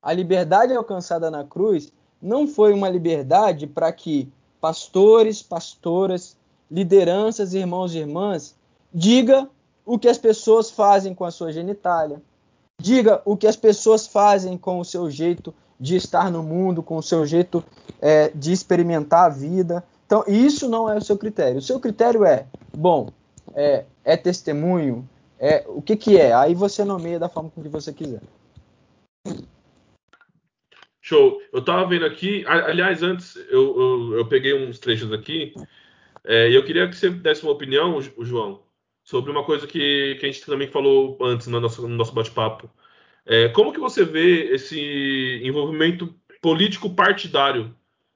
A liberdade alcançada na cruz não foi uma liberdade para que pastores, pastoras, lideranças, irmãos e irmãs diga o que as pessoas fazem com a sua genitália, diga o que as pessoas fazem com o seu jeito de estar no mundo, com o seu jeito é, de experimentar a vida, então, isso não é o seu critério. O seu critério é, bom, é, é testemunho, é o que, que é? Aí você nomeia da forma que você quiser. Show. Eu estava vendo aqui, aliás, antes eu, eu, eu peguei uns trechos aqui, é, e eu queria que você desse uma opinião, o João, sobre uma coisa que, que a gente também falou antes no nosso, no nosso bate-papo. É, como que você vê esse envolvimento político partidário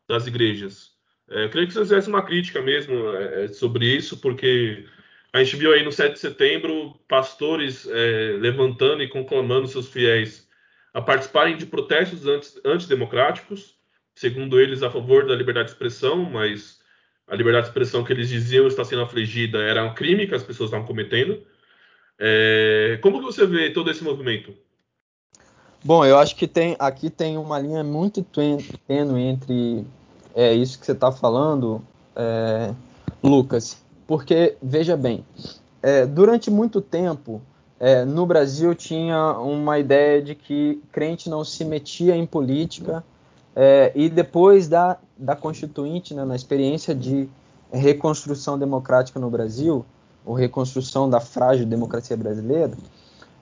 das igrejas? É, eu queria que você fizesse uma crítica mesmo é, é, sobre isso, porque a gente viu aí no 7 de setembro pastores é, levantando e conclamando seus fiéis a participarem de protestos antidemocráticos, segundo eles a favor da liberdade de expressão, mas a liberdade de expressão que eles diziam estar sendo afligida era um crime que as pessoas estavam cometendo. É, como que você vê todo esse movimento? Bom, eu acho que tem aqui tem uma linha muito tênue entre é isso que você está falando, é, Lucas, porque veja bem, é, durante muito tempo é, no Brasil tinha uma ideia de que crente não se metia em política é, e depois da, da Constituinte, né, na experiência de reconstrução democrática no Brasil, ou reconstrução da frágil democracia brasileira,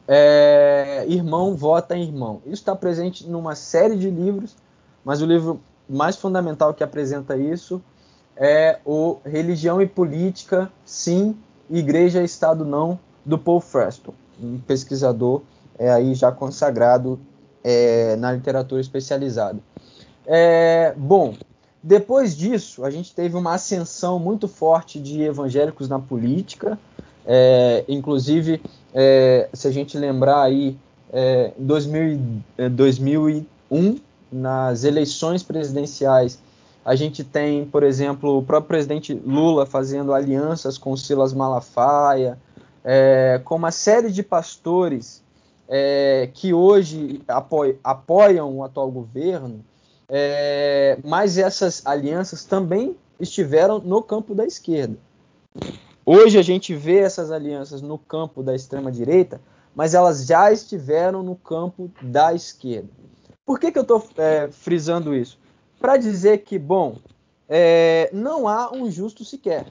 é, irmão vota em irmão. Isso está presente numa série de livros, mas o livro mais fundamental que apresenta isso é o Religião e Política, Sim, Igreja e Estado Não, do Paul Freston, um pesquisador é, aí já consagrado é, na literatura especializada. É, bom, depois disso, a gente teve uma ascensão muito forte de evangélicos na política, é, inclusive, é, se a gente lembrar aí, é, em 2001, nas eleições presidenciais, a gente tem, por exemplo, o próprio presidente Lula fazendo alianças com Silas Malafaia, é, com uma série de pastores é, que hoje apoiam o atual governo, é, mas essas alianças também estiveram no campo da esquerda. Hoje a gente vê essas alianças no campo da extrema-direita, mas elas já estiveram no campo da esquerda. Por que, que eu estou é, frisando isso? Para dizer que, bom, é, não há um justo sequer.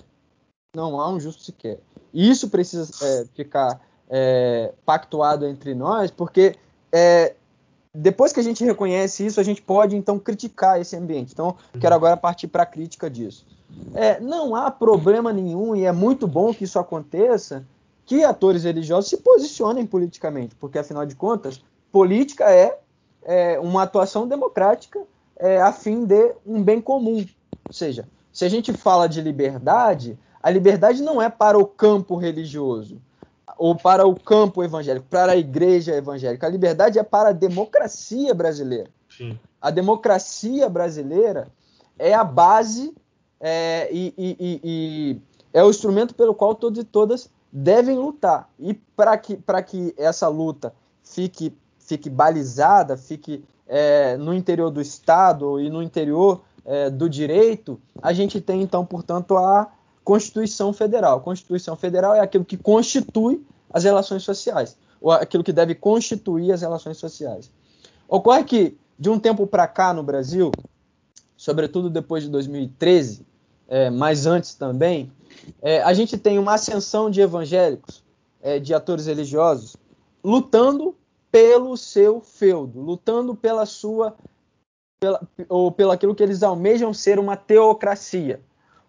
Não há um justo sequer. E isso precisa é, ficar é, pactuado entre nós, porque é, depois que a gente reconhece isso, a gente pode então criticar esse ambiente. Então, quero agora partir para a crítica disso. É, não há problema nenhum, e é muito bom que isso aconteça, que atores religiosos se posicionem politicamente, porque afinal de contas, política é é, uma atuação democrática é, a fim de um bem comum. Ou seja, se a gente fala de liberdade, a liberdade não é para o campo religioso. Ou para o campo evangélico, para a igreja evangélica. A liberdade é para a democracia brasileira. Sim. A democracia brasileira é a base é, e, e, e, é o instrumento pelo qual todos e todas devem lutar. E para que, que essa luta fique, fique balizada, fique é, no interior do Estado e no interior é, do direito, a gente tem então, portanto, a Constituição Federal. Constituição Federal é aquilo que constitui as relações sociais, ou aquilo que deve constituir as relações sociais. Ocorre que, de um tempo para cá no Brasil, sobretudo depois de 2013, é, mas antes também, é, a gente tem uma ascensão de evangélicos, é, de atores religiosos, lutando pelo seu feudo, lutando pela sua, pela, ou pelo aquilo que eles almejam ser uma teocracia.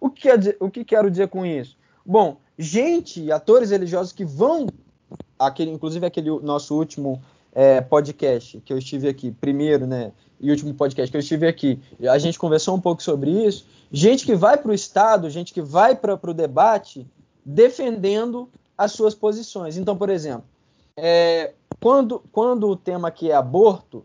O que, o que quero dizer com isso? Bom, gente, atores religiosos que vão, aquele, inclusive aquele nosso último é, podcast que eu estive aqui, primeiro, né, e último podcast que eu estive aqui, a gente conversou um pouco sobre isso. Gente que vai para o Estado, gente que vai para o debate defendendo as suas posições. Então, por exemplo, é, quando, quando o tema aqui é aborto,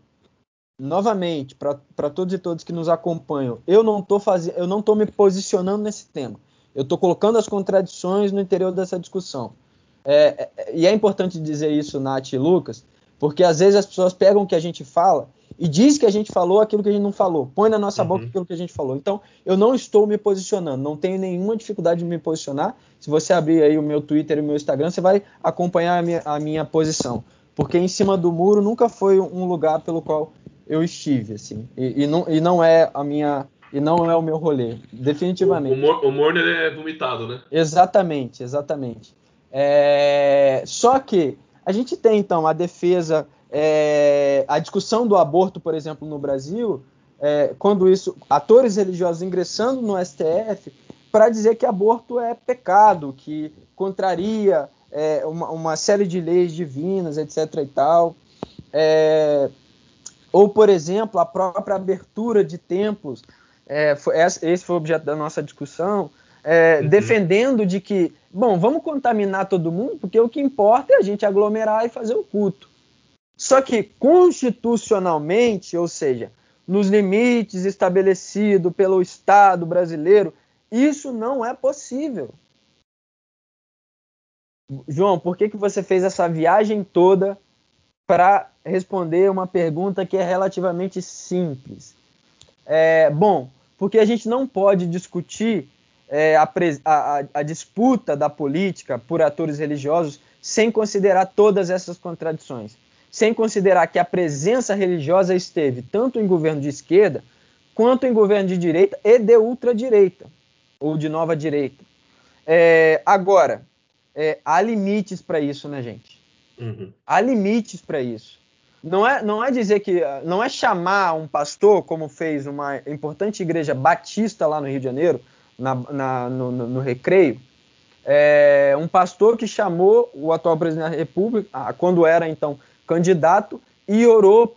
novamente, para todos e todas que nos acompanham, eu não estou fazendo, eu não estou me posicionando nesse tema. Eu estou colocando as contradições no interior dessa discussão. É, é, e é importante dizer isso, Nath e Lucas, porque às vezes as pessoas pegam o que a gente fala e diz que a gente falou aquilo que a gente não falou, põe na nossa uhum. boca aquilo que a gente falou. Então, eu não estou me posicionando, não tenho nenhuma dificuldade de me posicionar. Se você abrir aí o meu Twitter e o meu Instagram, você vai acompanhar a minha, a minha posição. Porque em cima do muro nunca foi um lugar pelo qual eu estive, assim. E, e, não, e não é a minha. E não é o meu rolê, definitivamente. O, o, Morner é vomitado, né? Exatamente, exatamente. É... Só que a gente tem, então, a defesa, é... a discussão do aborto, por exemplo, no Brasil, é... quando isso. Atores religiosos ingressando no STF para dizer que aborto é pecado, que contraria é, uma, uma, série de leis divinas, etc. e tal. É, ou, por exemplo, a própria abertura de templos, é, foi, esse foi o objeto da nossa discussão, é, uhum. defendendo de que, bom, vamos contaminar todo mundo, porque o que importa é a gente aglomerar e fazer o culto. Só que constitucionalmente, ou seja, nos limites estabelecidos pelo Estado brasileiro, isso não é possível. João, por que, que você fez essa viagem toda para responder uma pergunta que é relativamente simples. É, bom, porque a gente não pode discutir é, a, a, a, disputa da política por atores religiosos sem considerar todas essas contradições, sem considerar que a presença religiosa esteve tanto em governo de esquerda quanto em governo de direita e de ultradireita ou de nova direita. É, agora, é, há limites para isso, né, gente? Uhum. Há limites para isso. Não é, não é dizer que. Não é chamar um pastor, como fez uma importante igreja batista lá no Rio de Janeiro, na, na, no, no, no, Recreio. É, um pastor que chamou o atual presidente da República, quando era então candidato, e orou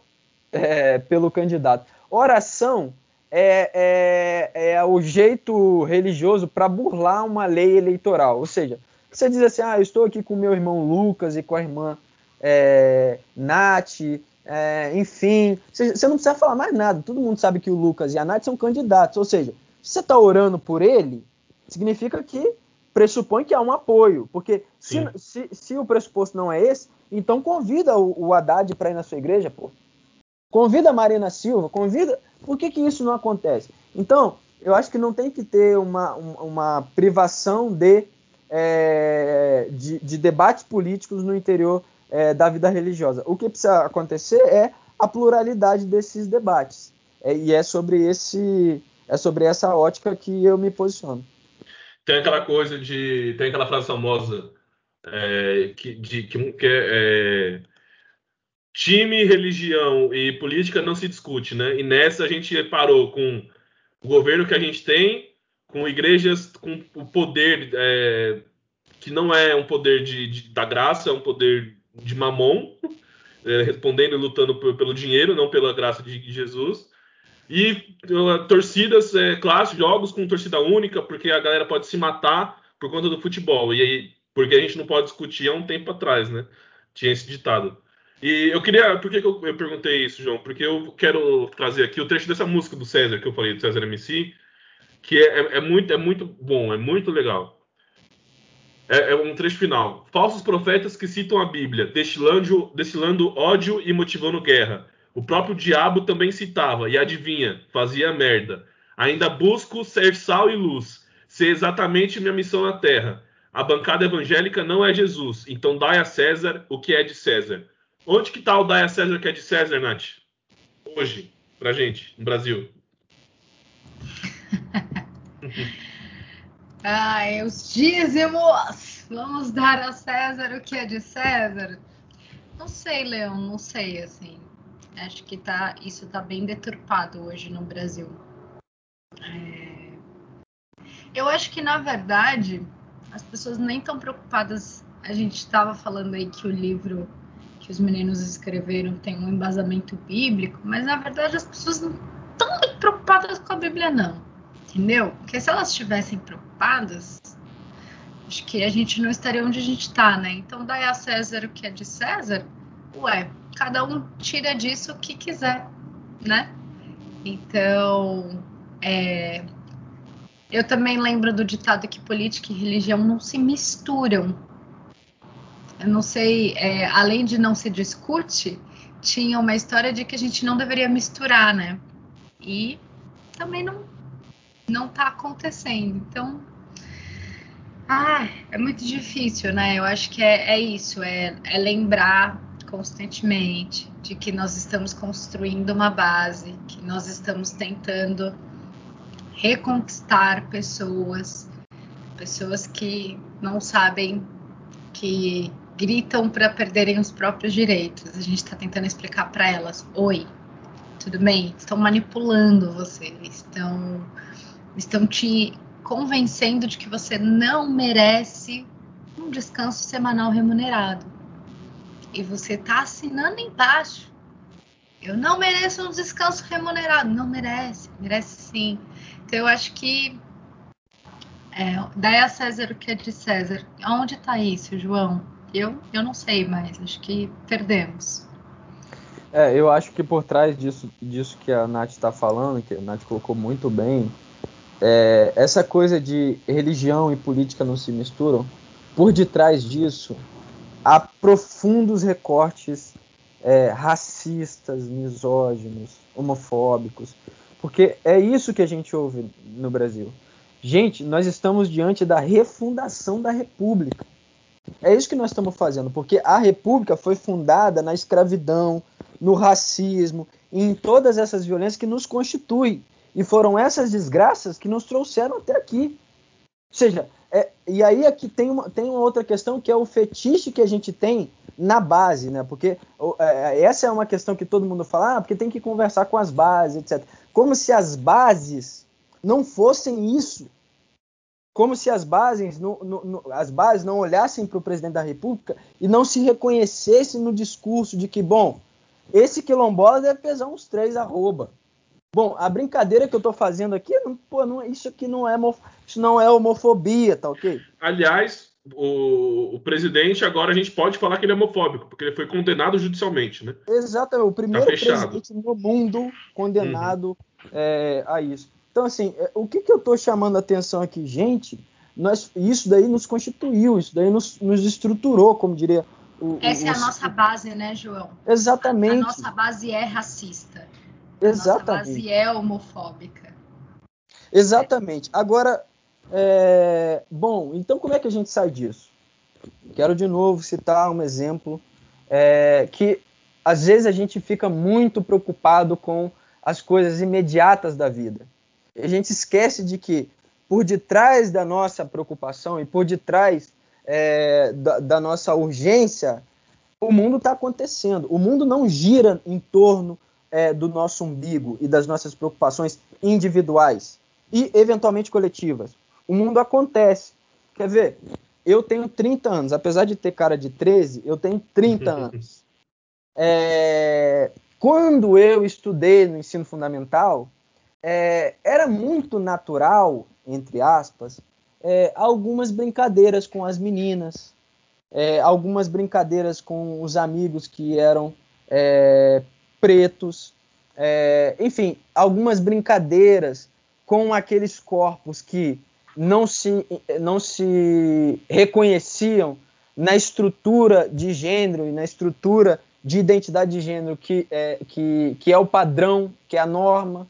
é, pelo candidato. Oração é, é, é o jeito religioso para burlar uma lei eleitoral. Ou seja, você diz assim, ah, eu estou aqui com meu irmão Lucas e com a irmã é, Nath, é, enfim, você, você, não precisa falar mais nada. Todo mundo sabe que o Lucas e a Nath são candidatos. Ou seja, se você está orando por ele, significa que pressupõe que há um apoio. Porque se, se, se, o pressuposto não é esse, então convida o, o Haddad para ir na sua igreja, pô. Convida a Marina Silva, convida. Por que, que isso não acontece? Então, eu acho que não tem que ter uma, uma privação de é, de, de, debates políticos no interior é, da vida religiosa. O que precisa acontecer é a pluralidade desses debates. É, e é sobre esse é sobre essa ótica que eu me posiciono. Tem aquela coisa de tem aquela frase famosa é, que, de, que, que é, time, religião e política não se discute, né? E nessa a gente parou com o governo que a gente tem com igrejas com o poder é, que não é um poder de, de, da graça, é um poder de mamon, é, respondendo e lutando pelo dinheiro, não pela graça de Jesus. E uh, torcidas, é, clássicos, jogos com torcida única, porque a galera pode se matar por conta do futebol. E aí, porque a gente não pode discutir há um tempo atrás, né? Tinha esse ditado. E eu queria. Por que, que eu, eu, perguntei isso, João? Porque eu quero trazer aqui o trecho dessa música do César, que eu falei, do César MC, que é, é, é muito, é muito bom, é muito legal. É, é, um trecho final. Falsos profetas que citam a Bíblia, destilando, destilando ódio e motivando guerra. O próprio diabo também citava, e adivinha, fazia merda. Ainda busco ser sal e luz, ser exatamente minha missão na terra. A bancada evangélica não é Jesus, então dai a César o que é de César. Onde que tá o dai a César o que é de César, Nath? Hoje, pra gente, no Brasil. (laughs) Ai, os dízimos! Vamos dar a César o que é de César? Não sei, Leão, não sei, assim. Acho que tá, isso tá bem deturpado hoje no Brasil. É... Eu acho que, na verdade, as pessoas nem estão preocupadas. A gente estava falando aí que o livro que os meninos escreveram tem um embasamento bíblico, mas na verdade as pessoas não estão preocupadas com a Bíblia, não. Entendeu? Porque se elas estivessem preocupadas, acho que a gente não estaria onde a gente está, né? Então, dai a César o que é de César, ué, cada um tira disso o que quiser, né? Então, é, eu também lembro do ditado que política e religião não se misturam. Eu não sei, é, além de não se discute, tinha uma história de que a gente não deveria misturar, né? E também não não está acontecendo. Então, ah, é muito difícil, né? Eu acho que é, é isso, é, é lembrar constantemente de que nós estamos construindo uma base, que nós estamos tentando reconquistar pessoas, pessoas que não sabem que gritam para perderem os próprios direitos. A gente está tentando explicar para elas: oi, tudo bem? Estão manipulando você, estão estão te convencendo de que você não merece um descanso semanal remunerado. E você está assinando embaixo. Eu não mereço um descanso remunerado. Não merece, merece sim. Então eu acho que é, dai a César o que é de César. Onde está isso, João? Eu, eu não sei mais, acho que perdemos. É, eu acho que por trás disso, disso que a Nath está falando, que a Nath colocou muito bem, é, essa coisa de religião e política não se misturam, por detrás disso há profundos recortes é, racistas, misóginos, homofóbicos, porque é isso que a gente ouve no Brasil. Gente, nós estamos diante da refundação da República. É isso que nós estamos fazendo, porque a República foi fundada na escravidão, no racismo, em todas essas violências que nos constituem. E foram essas desgraças que nos trouxeram até aqui. Ou seja, é, e aí aqui tem uma, tem uma outra questão que é o fetiche que a gente tem na base, né? Porque é, essa é uma questão que todo mundo fala, ah, porque tem que conversar com as bases, etc. Como se as bases não fossem isso. Como se as bases, no, as bases não olhassem para o presidente da República e não se reconhecessem no discurso de que, bom, esse quilombola deve pesar uns três arroba. Bom, a brincadeira que eu estou fazendo aqui, não, pô, não, isso aqui não é, isso não é homofobia, tá ok? Aliás, o, o, presidente agora a gente pode falar que ele é homofóbico, porque ele foi condenado judicialmente, né? Exatamente, o primeiro tá presidente no mundo condenado uhum. é, a isso. Então, assim, é, o que, que eu estou chamando a atenção aqui, gente? Nós, isso daí nos constituiu, isso daí nos, nos estruturou, como diria o. Essa o, é a nossa base, né, João? Exatamente. A, a nossa base é racista. Exatamente. A nossa base é homofóbica. Exatamente. Agora, é... bom, então como é que a gente sai disso? Quero de novo citar um exemplo é, que às vezes a gente fica muito preocupado com as coisas imediatas da vida. A gente esquece de que por detrás da nossa preocupação e por detrás é, da, da nossa urgência, o mundo está acontecendo. O mundo não gira em torno é, do nosso umbigo e das nossas preocupações individuais e eventualmente coletivas. O mundo acontece. Quer ver? Eu tenho 30 anos, apesar de ter cara de 13, eu tenho 30 (laughs) anos. É, quando eu estudei no ensino fundamental, é, era muito natural, entre aspas, é, algumas brincadeiras com as meninas, é, algumas brincadeiras com os amigos que eram é, pretos, é, enfim, algumas brincadeiras com aqueles corpos que não se, não se reconheciam na estrutura de gênero e na estrutura de identidade de gênero que é, que, que é o padrão, que é a norma.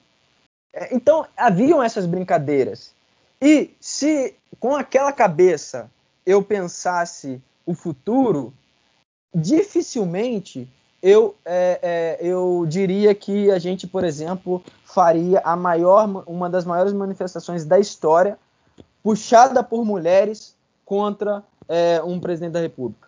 É, então, haviam essas brincadeiras. E se com aquela cabeça eu pensasse o futuro, dificilmente eu, é, é, eu diria que a gente, por exemplo, faria a maior, uma das maiores manifestações da história, puxada por mulheres contra é, um presidente da República.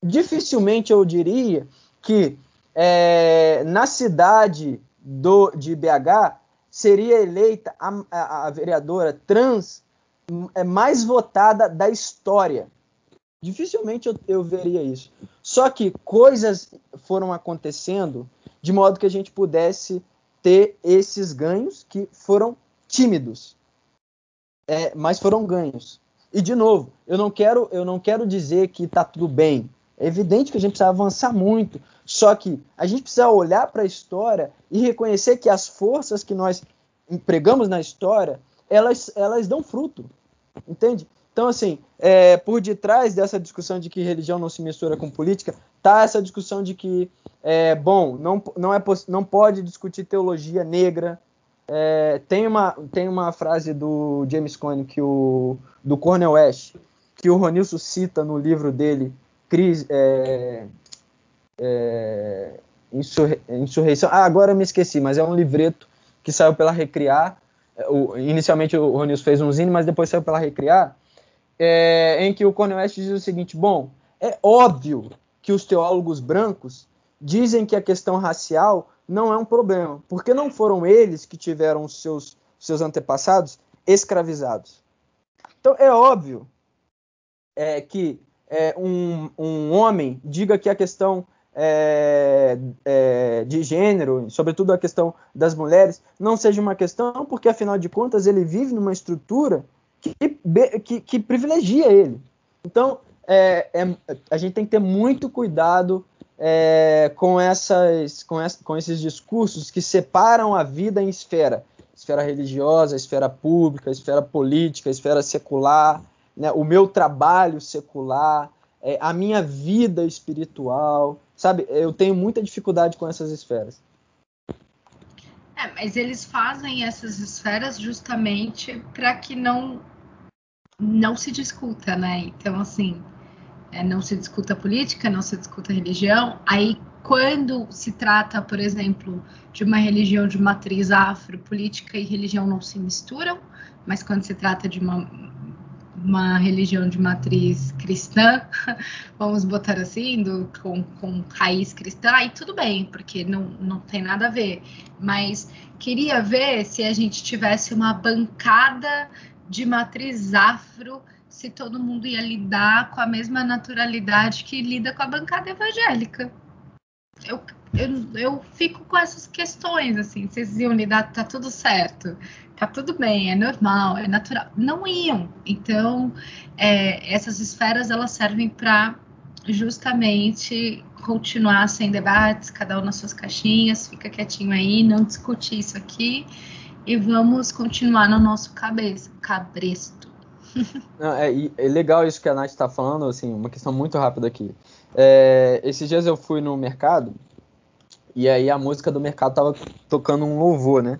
Dificilmente eu diria que é, na cidade do, de BH seria eleita a, a, a vereadora trans é, mais votada da história. Dificilmente eu, eu veria isso. Só que coisas foram acontecendo de modo que a gente pudesse ter esses ganhos que foram tímidos, é, mas foram ganhos. E de novo, eu não quero, eu não quero dizer que está tudo bem. É evidente que a gente precisa avançar muito. Só que a gente precisa olhar para a história e reconhecer que as forças que nós empregamos na história, elas, elas dão fruto. Entende? Então, assim, é, por detrás dessa discussão de que religião não se mistura com política, tá essa discussão de que, é, bom, não, não, é, não pode discutir teologia negra. É, tem, uma, tem uma frase do James Cone, que o, do Cornel West, que o Ronilson cita no livro dele, Cris, é, é, Insurre, Insurreição. Ah, agora eu me esqueci, mas é um livreto que saiu pela Recriar. O, inicialmente o Ronilson fez um zine, mas depois saiu pela Recriar é, em que o Cornel West diz o seguinte: bom, é óbvio que os teólogos brancos dizem que a questão racial não é um problema, porque não foram eles que tiveram seus, seus antepassados escravizados. Então é óbvio é, que é, um, um, homem diga que a questão é, é, de gênero, sobretudo a questão das mulheres, não seja uma questão, porque afinal de contas ele vive numa estrutura que, que, que privilegia ele. Então, é, é, a gente tem que ter muito cuidado é, com, essas, com, essa, com, esses discursos que separam a vida em esfera. Esfera religiosa, esfera pública, esfera política, esfera secular, né, o meu trabalho secular, é, a minha vida espiritual, sabe? Eu tenho muita dificuldade com essas esferas. É, mas eles fazem essas esferas justamente para que não não se discuta, né? Então, assim, é, não se discuta política, não se discuta religião. Aí, quando se trata, por exemplo, de uma religião de matriz afro, política e religião não se misturam, mas quando se trata de uma, uma religião de matriz cristã, (laughs) vamos botar assim, do, com, com raiz cristã, aí tudo bem, porque não, não tem nada a ver. Mas queria ver se a gente tivesse uma bancada de matriz afro, se todo mundo ia lidar com a mesma naturalidade que lida com a bancada evangélica. Eu, eu, eu fico com essas questões, assim, vocês iam lidar, tá tudo certo tá tudo bem, é normal, é natural. Não iam. Então, é, essas esferas elas servem para justamente continuar sem debates, cada um nas suas caixinhas, fica quietinho aí, não discutir isso aqui e vamos continuar no nosso cabeça, cabresto. (laughs) Não, é, é, legal isso que a Nath está falando, assim, uma questão muito rápida aqui. É, esses dias eu fui no mercado e aí a música do mercado tava tocando um louvor, né?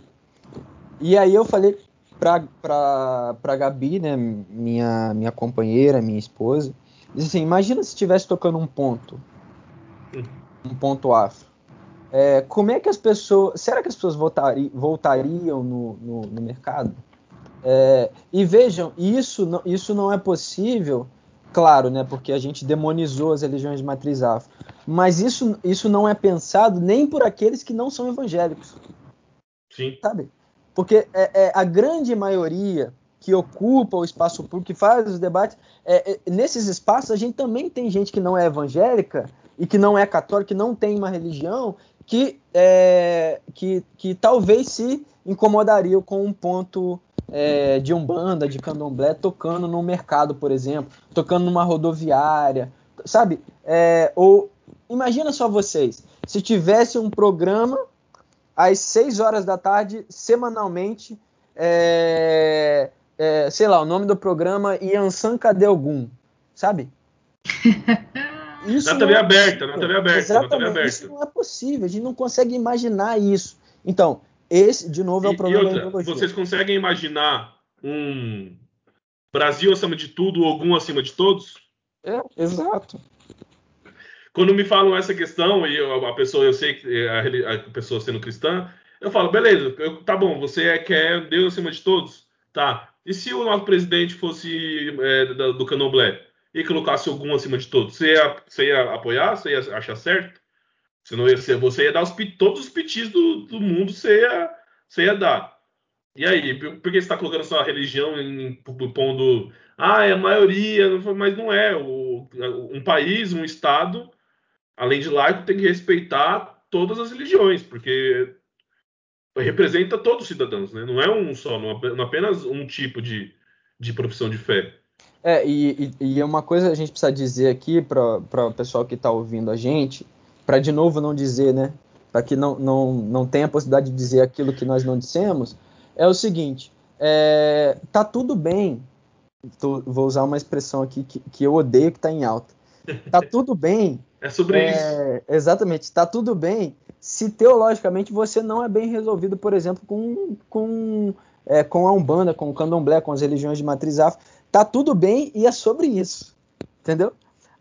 E aí eu falei pra, pra, pra Gabi, né, minha, minha companheira, minha esposa, disse assim, imagina se estivesse tocando um ponto, um ponto afro. É, como é que as pessoas, será que as pessoas voltari, voltariam no, no, no mercado? É, e vejam, isso não, isso não é possível, claro, né, porque a gente demonizou as religiões de matriz afro, mas isso, isso não é pensado nem por aqueles que não são evangélicos. Sim. Sabe? Porque é, é, a grande maioria que ocupa o espaço público, que faz os debates, é, é, nesses espaços a gente também tem gente que não é evangélica e que não é católica, que não tem uma religião, que, é, que, que talvez se incomodaria com um ponto é, de umbanda, de candomblé, tocando no mercado, por exemplo, tocando numa rodoviária, sabe? É, ou imagina só vocês, se tivesse um programa às 6 horas da tarde, semanalmente, é, é, sei lá, o nome do programa Yansan Cadê Algum, sabe? (laughs) Isso na TV é aberta, na TV aberta, Exatamente, na TV aberta. Isso não é possível, a gente não consegue imaginar isso. Então, esse, de novo, é o problema outra, da ideologia. Vocês conseguem imaginar um Brasil acima de tudo, algum acima de todos? É, exato. Quando me falam essa questão, e eu, a pessoa, eu sei que a, a, pessoa sendo cristã, eu falo, beleza, eu, tá bom, você é, quer Deus acima de todos? Tá. E se o nosso presidente fosse é, do, do Candomblé e colocasse algum acima de todos? Você ia, você ia apoiar? Você ia achar certo? Você, não ia, você ia dar os, todos os pitis do, do mundo, você ia, você ia dar. E aí, por que você está colocando sua religião em, pondo. Ah, é a maioria, mas não é. O, um país, um Estado, além de laico, tem que respeitar todas as religiões, porque representa todos os cidadãos, né? Não é um só, não apenas um tipo de, de profissão de fé. É, e, e, e uma coisa a gente precisa dizer aqui para o pessoal que está ouvindo a gente, para de novo não dizer, né? Para que não, não, não tenha a possibilidade de dizer aquilo que nós não dissemos, é o seguinte: é, tá tudo bem. Tô, vou usar uma expressão aqui que, que eu odeio que está em alta. Tá tudo bem. É sobre é, isso. Exatamente. Tá tudo bem se teologicamente você não é bem resolvido, por exemplo, com, com, é, com a Umbanda, com o Candomblé, com as religiões de matriz afro. Tá tudo bem e é sobre isso. Entendeu?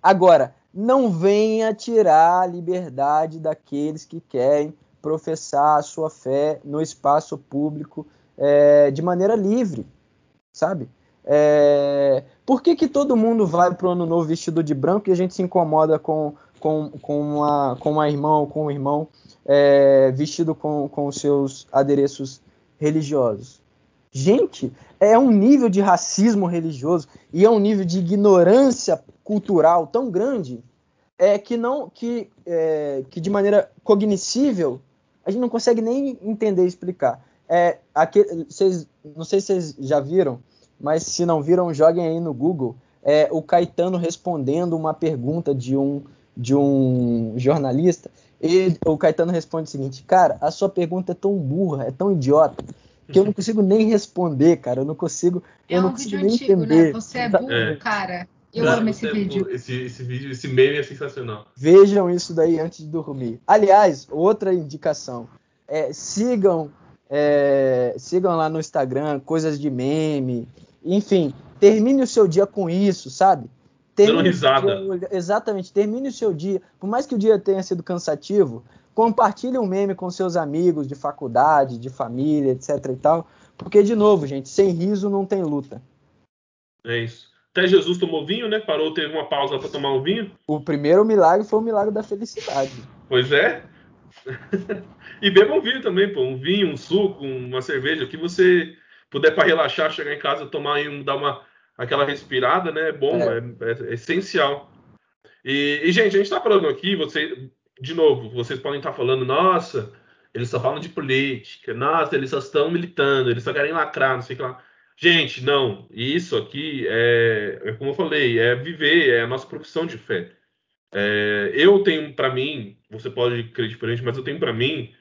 Agora, não venha tirar a liberdade daqueles que querem professar a sua fé no espaço público é, de maneira livre, sabe? É, por que, que todo mundo vai para o ano novo vestido de branco e a gente se incomoda com, com, com, uma, com uma irmã ou com um irmão é, vestido com, com os seus adereços religiosos? Gente, é um nível de racismo religioso e é um nível de ignorância cultural tão grande é que não que, é, que de maneira cognoscível a gente não consegue nem entender e explicar. É, aquele, vocês, não sei se vocês já viram, mas se não viram, joguem aí no Google. É, o Caetano respondendo uma pergunta de um, de um jornalista. E o Caetano responde o seguinte: Cara, a sua pergunta é tão burra, é tão idiota, que eu não consigo nem responder, cara. Eu não consigo. É eu não um consigo nem antigo, né? entender. Né? Você é burro, é. cara. Eu Cara, amo esse é vídeo. Esse, esse vídeo, esse meme é sensacional. Vejam isso daí antes de dormir. Aliás, outra indicação. É, sigam, é, sigam lá no Instagram coisas de meme. Enfim, termine o seu dia com isso, sabe? Termine Dando risada. Dia, exatamente, termine o seu dia. Por mais que o dia tenha sido cansativo, compartilhe um meme com seus amigos de faculdade, de família, etc e tal. Porque, de novo, gente, sem riso não tem luta. É isso. Até Jesus tomou vinho, né? Parou, teve uma pausa para tomar um vinho. O primeiro milagre foi o milagre da felicidade. Pois é. (laughs) e bebam vinho também, pô. Um vinho, um suco, uma cerveja, o que você puder para relaxar, chegar em casa, tomar e dar uma aquela respirada, né? É bom, é, é, é essencial. E, e, gente, a gente está falando aqui, você, de novo, vocês podem estar tá falando, nossa, eles só falam de política, nossa, eles só estão militando, eles só querem lacrar, não sei o que lá. Gente, não. Isso aqui é, é como eu falei, é viver, é a nossa profissão de fé. É, eu tenho para mim, você pode crer diferente, mas eu tenho para mim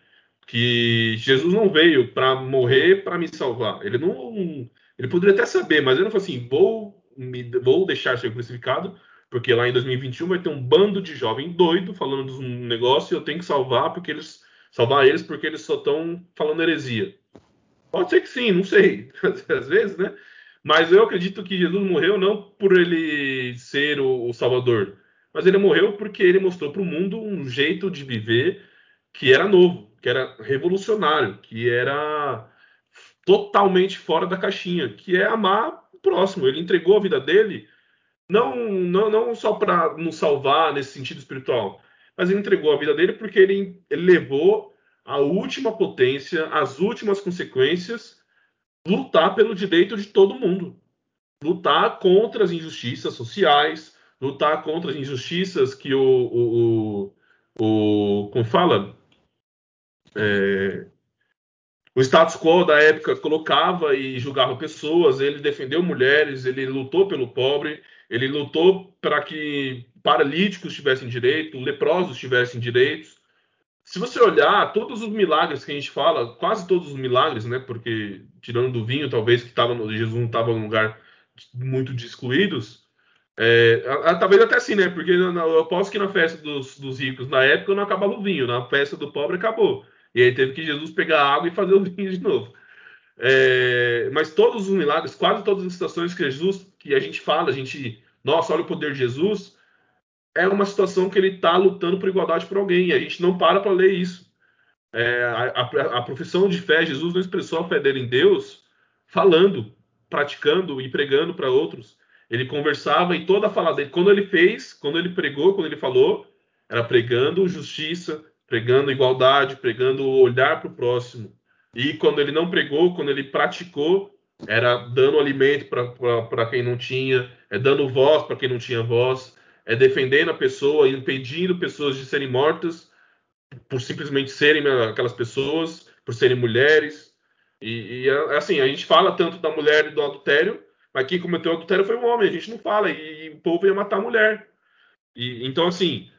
que Jesus não veio para morrer para me salvar. Ele não, ele poderia até saber, mas ele não falou assim, vou me, vou deixar ser crucificado, porque lá em 2021 vai ter um bando de jovem doido falando de um negócio e eu tenho que salvar porque eles salvar eles porque eles só estão falando heresia. Pode ser que sim, não sei, (laughs) às vezes, né? Mas eu acredito que Jesus morreu não por ele ser o, o Salvador, mas ele morreu porque ele mostrou para o mundo um jeito de viver que era novo, que era revolucionário, que era totalmente fora da caixinha, que é amar o próximo. Ele entregou a vida dele não, não, não só para nos salvar nesse sentido espiritual, mas ele entregou a vida dele porque ele, levou a última potência, as últimas consequências, lutar pelo direito de todo mundo. Lutar contra as injustiças sociais, lutar contra as injustiças que o. o, o, o como fala? É, o status quo da época colocava e julgava pessoas, ele defendeu mulheres, ele lutou pelo pobre, ele lutou para que paralíticos tivessem direito, leprosos tivessem direitos. Se você olhar todos os milagres que a gente fala, quase todos os milagres, né? Porque tirando do vinho, talvez que tava no, Jesus não estava num lugar muito de excluídos, é, a, a, talvez até sim, né? Porque na, eu posso que na festa dos, dos, ricos na época não acabava o vinho, na festa do pobre acabou. E aí teve que Jesus pegar água e fazer o vinho de novo. É, mas todos os milagres, quase todas as situações que Jesus, que a gente fala, a gente, nossa, olha o poder de Jesus, é uma situação que ele está lutando por igualdade por alguém. E a gente não para para ler isso. É, a, a, a, profissão de fé, Jesus não expressou a fé dele em Deus falando, praticando e pregando para outros. Ele conversava e toda a fala dele, quando ele fez, quando ele pregou, quando ele falou, era pregando justiça, pregando igualdade, pregando olhar para o próximo. E quando ele não pregou, quando ele praticou, era dando alimento para quem não tinha, é dando voz para quem não tinha voz, é defendendo a pessoa, impedindo pessoas de serem mortas por simplesmente serem aquelas pessoas, por serem mulheres. E, e assim, a gente fala tanto da mulher e do adultério, mas quem cometeu o adultério foi um homem, a gente não fala, e, e o povo ia matar a mulher. E, então, assim,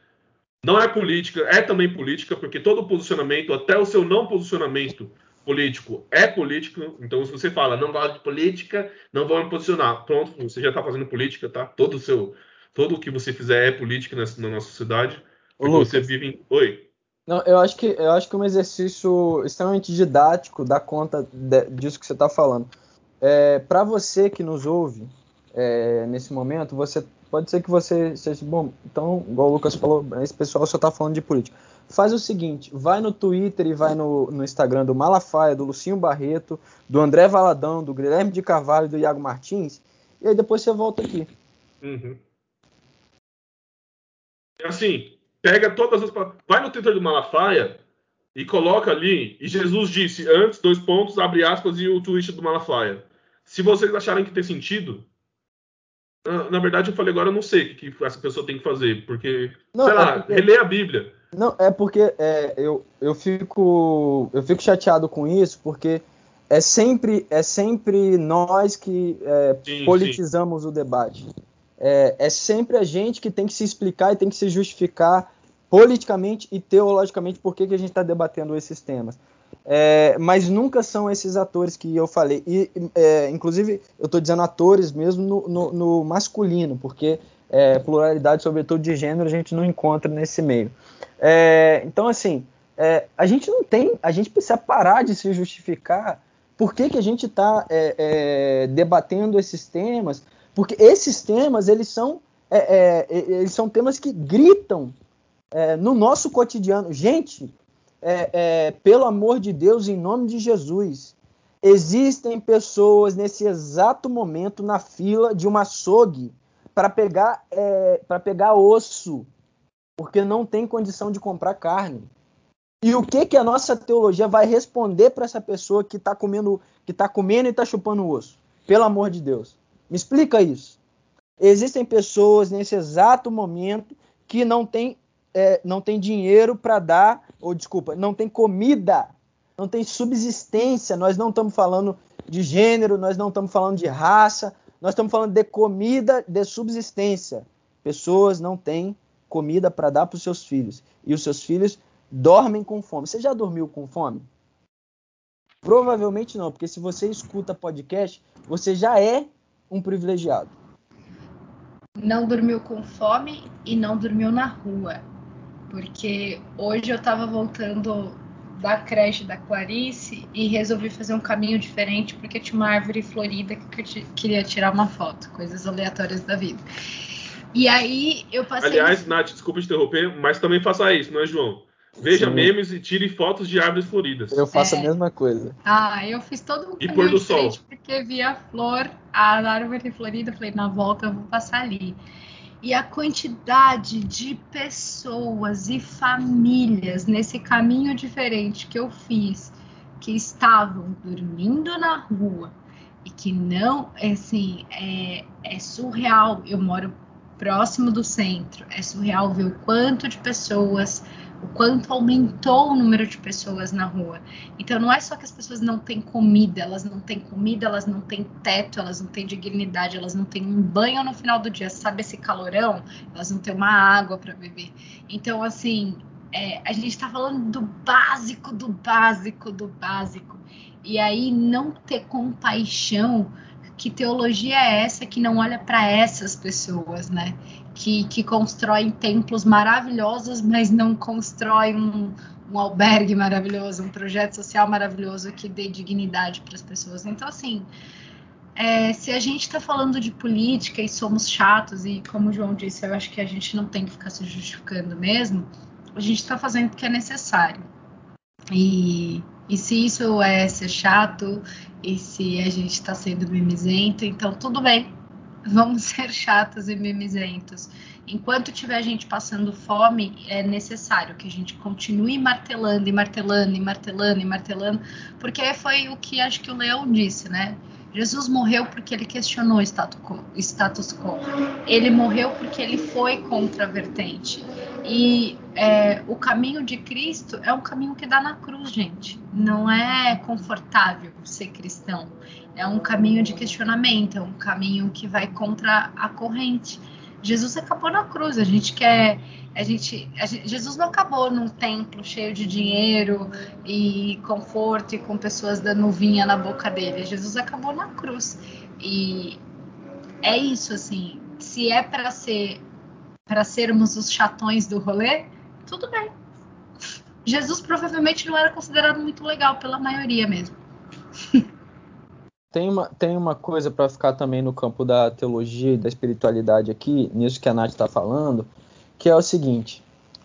não é política, é também política, porque todo posicionamento, até o seu não posicionamento político, é político. Então, se você fala, não gosto de política, não vou me posicionar. Pronto, você já está fazendo política, tá? Todo o seu, todo o que você fizer é política nessa, na nossa sociedade. Porque Lucas, você vive em. Oi. Não, eu acho que eu acho que é um exercício extremamente didático dá conta de, disso que você está falando. É, Para você que nos ouve é, nesse momento, você Pode ser que você seja bom. Então, igual o Lucas falou, esse pessoal só tá falando de política. Faz o seguinte: vai no Twitter e vai no, no Instagram do Malafaia, do Lucinho Barreto, do André Valadão, do Guilherme de Carvalho e do Iago Martins. E aí depois você volta aqui. Uhum. Assim, pega todas as. Vai no Twitter do Malafaia e coloca ali. E Jesus disse antes, dois pontos, abre aspas, e o tweet do Malafaia. Se vocês acharem que tem sentido, na verdade, eu falei agora, eu não sei o que essa pessoa tem que fazer, porque, não, sei é lá, porque... reler a Bíblia. Não, é porque é, eu, eu, fico, eu fico chateado com isso, porque é sempre, é sempre nós que é, sim, politizamos sim. o debate. É, é sempre a gente que tem que se explicar e tem que se justificar politicamente e teologicamente por que, que a gente está debatendo esses temas. É, mas nunca são esses atores que eu falei. E, é, inclusive, eu estou dizendo atores mesmo no, no, no masculino, porque é, pluralidade, sobretudo de gênero, a gente não encontra nesse meio. É, então, assim, é, a gente não tem, a gente precisa parar de se justificar por que, que a gente está é, debatendo esses temas, porque esses temas, eles são, eles são temas que gritam no nosso cotidiano. Gente, é, é, pelo amor de Deus, em nome de Jesus, existem pessoas nesse exato momento na fila de uma açougue para pegar, é, pegar osso, porque não tem condição de comprar carne. E o que que a nossa teologia vai responder para essa pessoa que está comendo, que tá comendo e está chupando osso? Pelo amor de Deus, me explica isso. Existem pessoas nesse exato momento que não têm é, não tem dinheiro para dar, ou desculpa, não tem comida, não tem subsistência. Nós não estamos falando de gênero, nós não estamos falando de raça, nós estamos falando de comida, de subsistência. Pessoas não têm comida para dar para os seus filhos e os seus filhos dormem com fome. Você já dormiu com fome? Provavelmente não, porque se você escuta podcast, você já é um privilegiado. Não dormiu com fome e não dormiu na rua porque hoje eu estava voltando da creche da Clarice e resolvi fazer um caminho diferente porque tinha uma árvore florida que eu queria tirar uma foto, coisas aleatórias da vida. E aí eu passei. Aliás, Nath, desculpa te interromper, mas também faça isso, não é, João? Veja Sim. memes e tire fotos de árvores floridas. Eu faço é. a mesma coisa. Ah, eu fiz todo um e pôr do sol. porque vi a flor, a árvore florida, falei, na volta eu vou passar ali e a quantidade de pessoas e famílias nesse caminho diferente que eu fiz, que estavam dormindo na rua e que não, assim, é, é surreal. Eu moro próximo do centro, é surreal ver o quanto de pessoas o quanto aumentou o número de pessoas na rua. Então não é só que as pessoas não têm comida, elas não têm comida, elas não têm teto, elas não têm dignidade, elas não têm um banho no final do dia, sabe esse calorão? Elas não têm uma água para beber. Então assim, é, a gente está falando do básico, do básico, do básico. E aí não ter compaixão que teologia é essa que não olha para essas pessoas, né? Que, que constroem templos maravilhosos, mas não constrói um, um albergue maravilhoso, um projeto social maravilhoso que dê dignidade para as pessoas. Então, assim, é, se a gente está falando de política e somos chatos, e como o João disse, eu acho que a gente não tem que ficar se justificando mesmo, a gente está fazendo porque é necessário. E, e se isso é ser chato, e se a gente está sendo mimizento, então tudo bem, (laughs) vamos ser chatos e mimizentos. Enquanto tiver gente passando fome, é necessário que a gente continue martelando e martelando e martelando e martelando, porque foi o que acho que o Leão disse, né? Jesus morreu porque ele questionou o status quo. Ele morreu porque ele foi contra a vertente. E é, o caminho de Cristo é um caminho que dá na cruz, gente. Não é confortável ser cristão. É um caminho de questionamento, é um caminho que vai contra a corrente. Jesus acabou na cruz. A gente quer. A gente, a gente, Jesus não acabou num templo cheio de dinheiro e conforto e com pessoas dando vinha na boca dele. Jesus acabou na cruz. E é isso, assim. Se é para ser para sermos os chatões do rolê, tudo bem. Jesus provavelmente não era considerado muito legal pela maioria mesmo. (laughs) Tem uma, tem uma coisa para ficar também no campo da teologia e da espiritualidade aqui, nisso que a Nath está falando, que é o seguinte: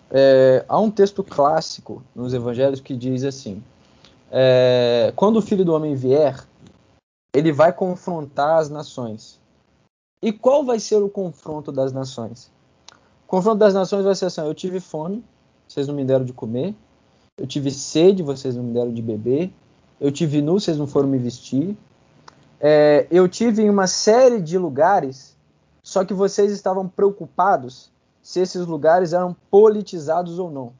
é, há um texto clássico nos evangelhos que diz assim: é, quando o filho do homem vier, ele vai confrontar as nações. E qual vai ser o confronto das nações? O confronto das nações vai ser assim: eu tive fome, vocês não me deram de comer. Eu tive sede, vocês não me deram de beber. Eu tive nu, vocês não foram me vestir é, eu tive em uma série de lugares, só que vocês estavam preocupados se esses lugares eram politizados ou não.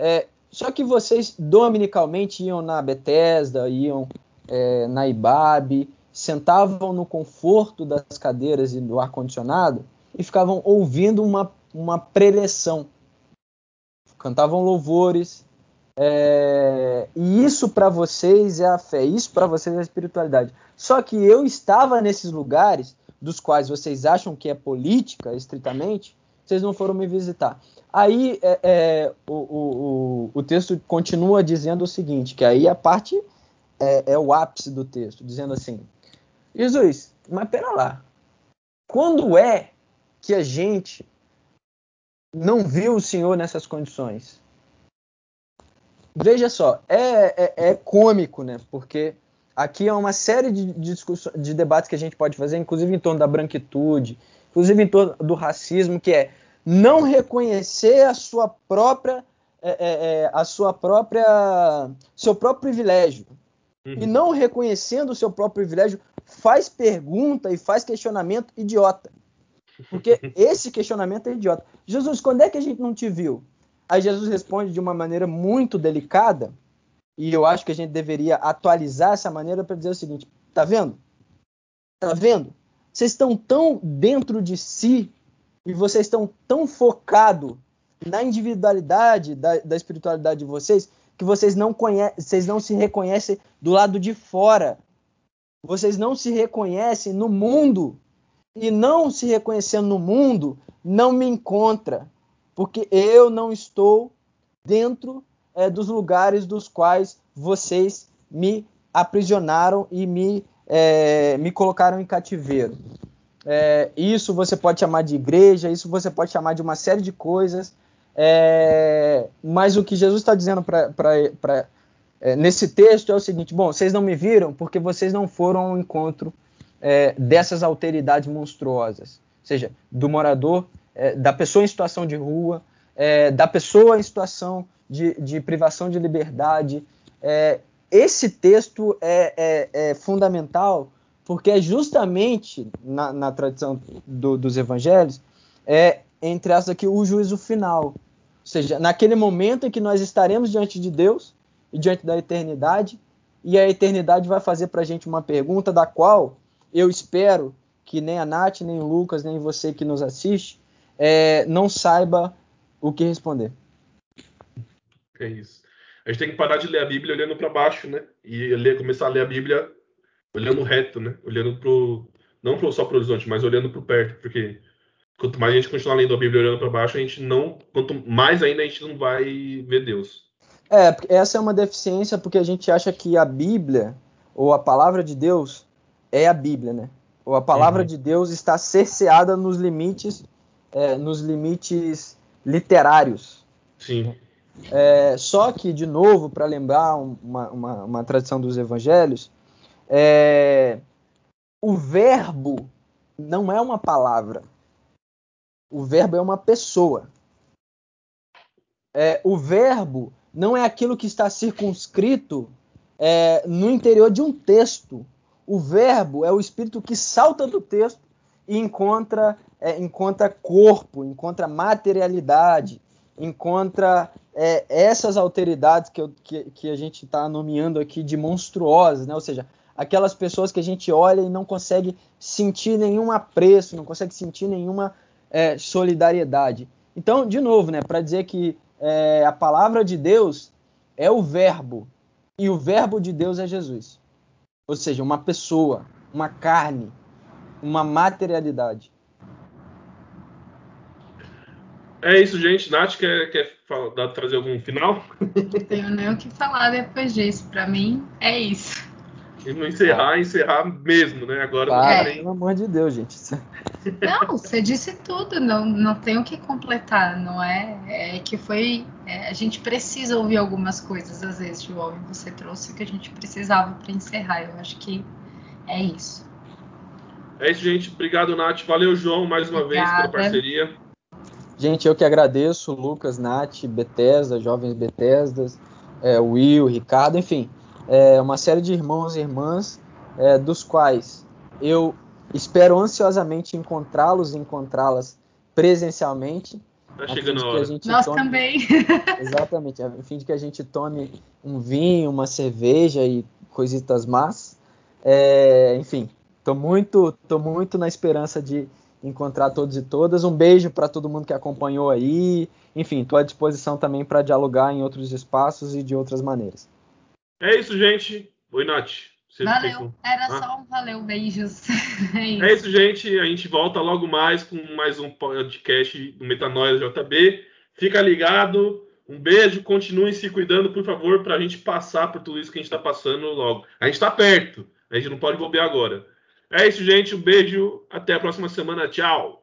É, só que vocês dominicalmente iam na Bethesda, iam é, na Ibabe, sentavam no conforto das cadeiras e do ar-condicionado e ficavam ouvindo uma, uma preleção. Cantavam louvores. É, e isso para vocês é a fé, isso para vocês é a espiritualidade. Só que eu estava nesses lugares, dos quais vocês acham que é política, estritamente, vocês não foram me visitar. Aí é, é, o, o, o, texto continua dizendo o seguinte, que aí a parte é, é o ápice do texto, dizendo assim, Jesus, mas pera lá, quando é que a gente não viu o Senhor nessas condições? Veja só, é, é, é cômico, né? Porque Aqui é uma série de, discussões, de debates que a gente pode fazer, inclusive em torno da branquitude, inclusive em torno do racismo, que é não reconhecer a sua própria é, é, é a sua própria seu próprio privilégio uhum. e não reconhecendo o seu próprio privilégio faz pergunta e faz questionamento idiota porque (laughs) esse questionamento é idiota Jesus quando é que a gente não te viu aí Jesus responde de uma maneira muito delicada e eu acho que a gente deveria atualizar essa maneira para dizer o seguinte: tá vendo? Tá vendo? Vocês estão tão dentro de si e vocês estão tão focados na individualidade da, da, espiritualidade de vocês que vocês não conhecem, vocês não se reconhecem do lado de fora. Vocês não se reconhecem no mundo. E não se reconhecendo no mundo, não me encontra, porque eu não estou dentro é, dos lugares dos quais vocês me aprisionaram e me, é, me colocaram em cativeiro. É, isso você pode chamar de igreja, isso você pode chamar de uma série de coisas, é, mas o que Jesus está dizendo é, nesse texto é o seguinte: bom, vocês não me viram porque vocês não foram ao encontro é, dessas alteridades monstruosas, ou seja, do morador, é, da pessoa em situação de rua, da pessoa em situação de, de privação de liberdade. É, esse texto é, é, é, fundamental porque é justamente na, na tradição do, dos evangelhos é entre essas aqui o juízo final. Ou seja, naquele momento em que nós estaremos diante de Deus e diante da eternidade, e a eternidade vai fazer para a gente uma pergunta da qual eu espero que nem a Nath, nem o Lucas, nem você que nos assiste, é, não saiba o que responder. É isso. A gente tem que parar de ler a Bíblia olhando para baixo, né? E ler, começar a ler a Bíblia olhando reto, né? Olhando pro não pro, só para o horizonte, mas olhando para perto, porque quanto mais a gente continuar lendo a Bíblia olhando para baixo, a gente não, quanto mais ainda a gente não vai ver Deus. É, essa é uma deficiência porque a gente acha que a Bíblia ou a palavra de Deus é a Bíblia, né? Ou a palavra uhum. de Deus está cerceada nos limites, é, nos limites literários. Sim. É, só que, de novo, para lembrar uma, uma, uma, tradição dos evangelhos, é, o verbo não é uma palavra. O verbo é uma pessoa. É, o verbo não é aquilo que está circunscrito é, no interior de um texto. O verbo é o espírito que salta do texto e encontra, é, encontra corpo, encontra materialidade, encontra é, essas alteridades que, eu, que, que a gente está nomeando aqui de monstruosas, né? ou seja, aquelas pessoas que a gente olha e não consegue sentir nenhum apreço, não consegue sentir nenhuma é, solidariedade. Então, de novo, né, para dizer que é, a palavra de Deus é o verbo, e o verbo de Deus é Jesus. Ou seja, uma pessoa, uma carne, uma materialidade. É isso, gente. Nath, quer, quer falar, trazer algum final? Não tenho nem o que falar depois disso. Para mim, é isso. E não encerrar, encerrar mesmo, né? Agora Para, nem... Pelo amor de Deus, gente. Não, você disse tudo, não, não tem o que completar, não é? É que foi. É, a gente precisa ouvir algumas coisas, às vezes, João, e você trouxe o que a gente precisava para encerrar. Eu acho que é isso. É isso, gente. Obrigado, Nath. Valeu, João, mais uma Obrigada. vez pela parceria. Gente, eu que agradeço, Lucas, Nath, Bethesda, Jovens Bethesdas, é, Will, Ricardo, enfim, é, uma série de irmãos e irmãs, é, dos quais eu espero ansiosamente encontrá-los e encontrá-las presencialmente. Tá chegando a hora. A Nós tome, também. (laughs) Exatamente, a fim de que a gente tome um vinho, uma cerveja e coisitas más. É, enfim, tô muito, tô muito na esperança de encontrar todos e todas. Um beijo para todo mundo que acompanhou aí. Enfim, estou à disposição também para dialogar em outros espaços e de outras maneiras. É isso, gente. Oi, Nath. Você valeu. Era ah. só um valeu, beijos. (laughs) É isso. é isso. gente. A gente volta logo mais com mais um podcast do Metanoia JB. Fica ligado. Um beijo. Continue se cuidando, por favor, para a gente passar por tudo isso que a gente está passando logo. A gente está perto. A gente não pode bobear agora. É isso, gente. Um beijo. Até a próxima semana. Tchau.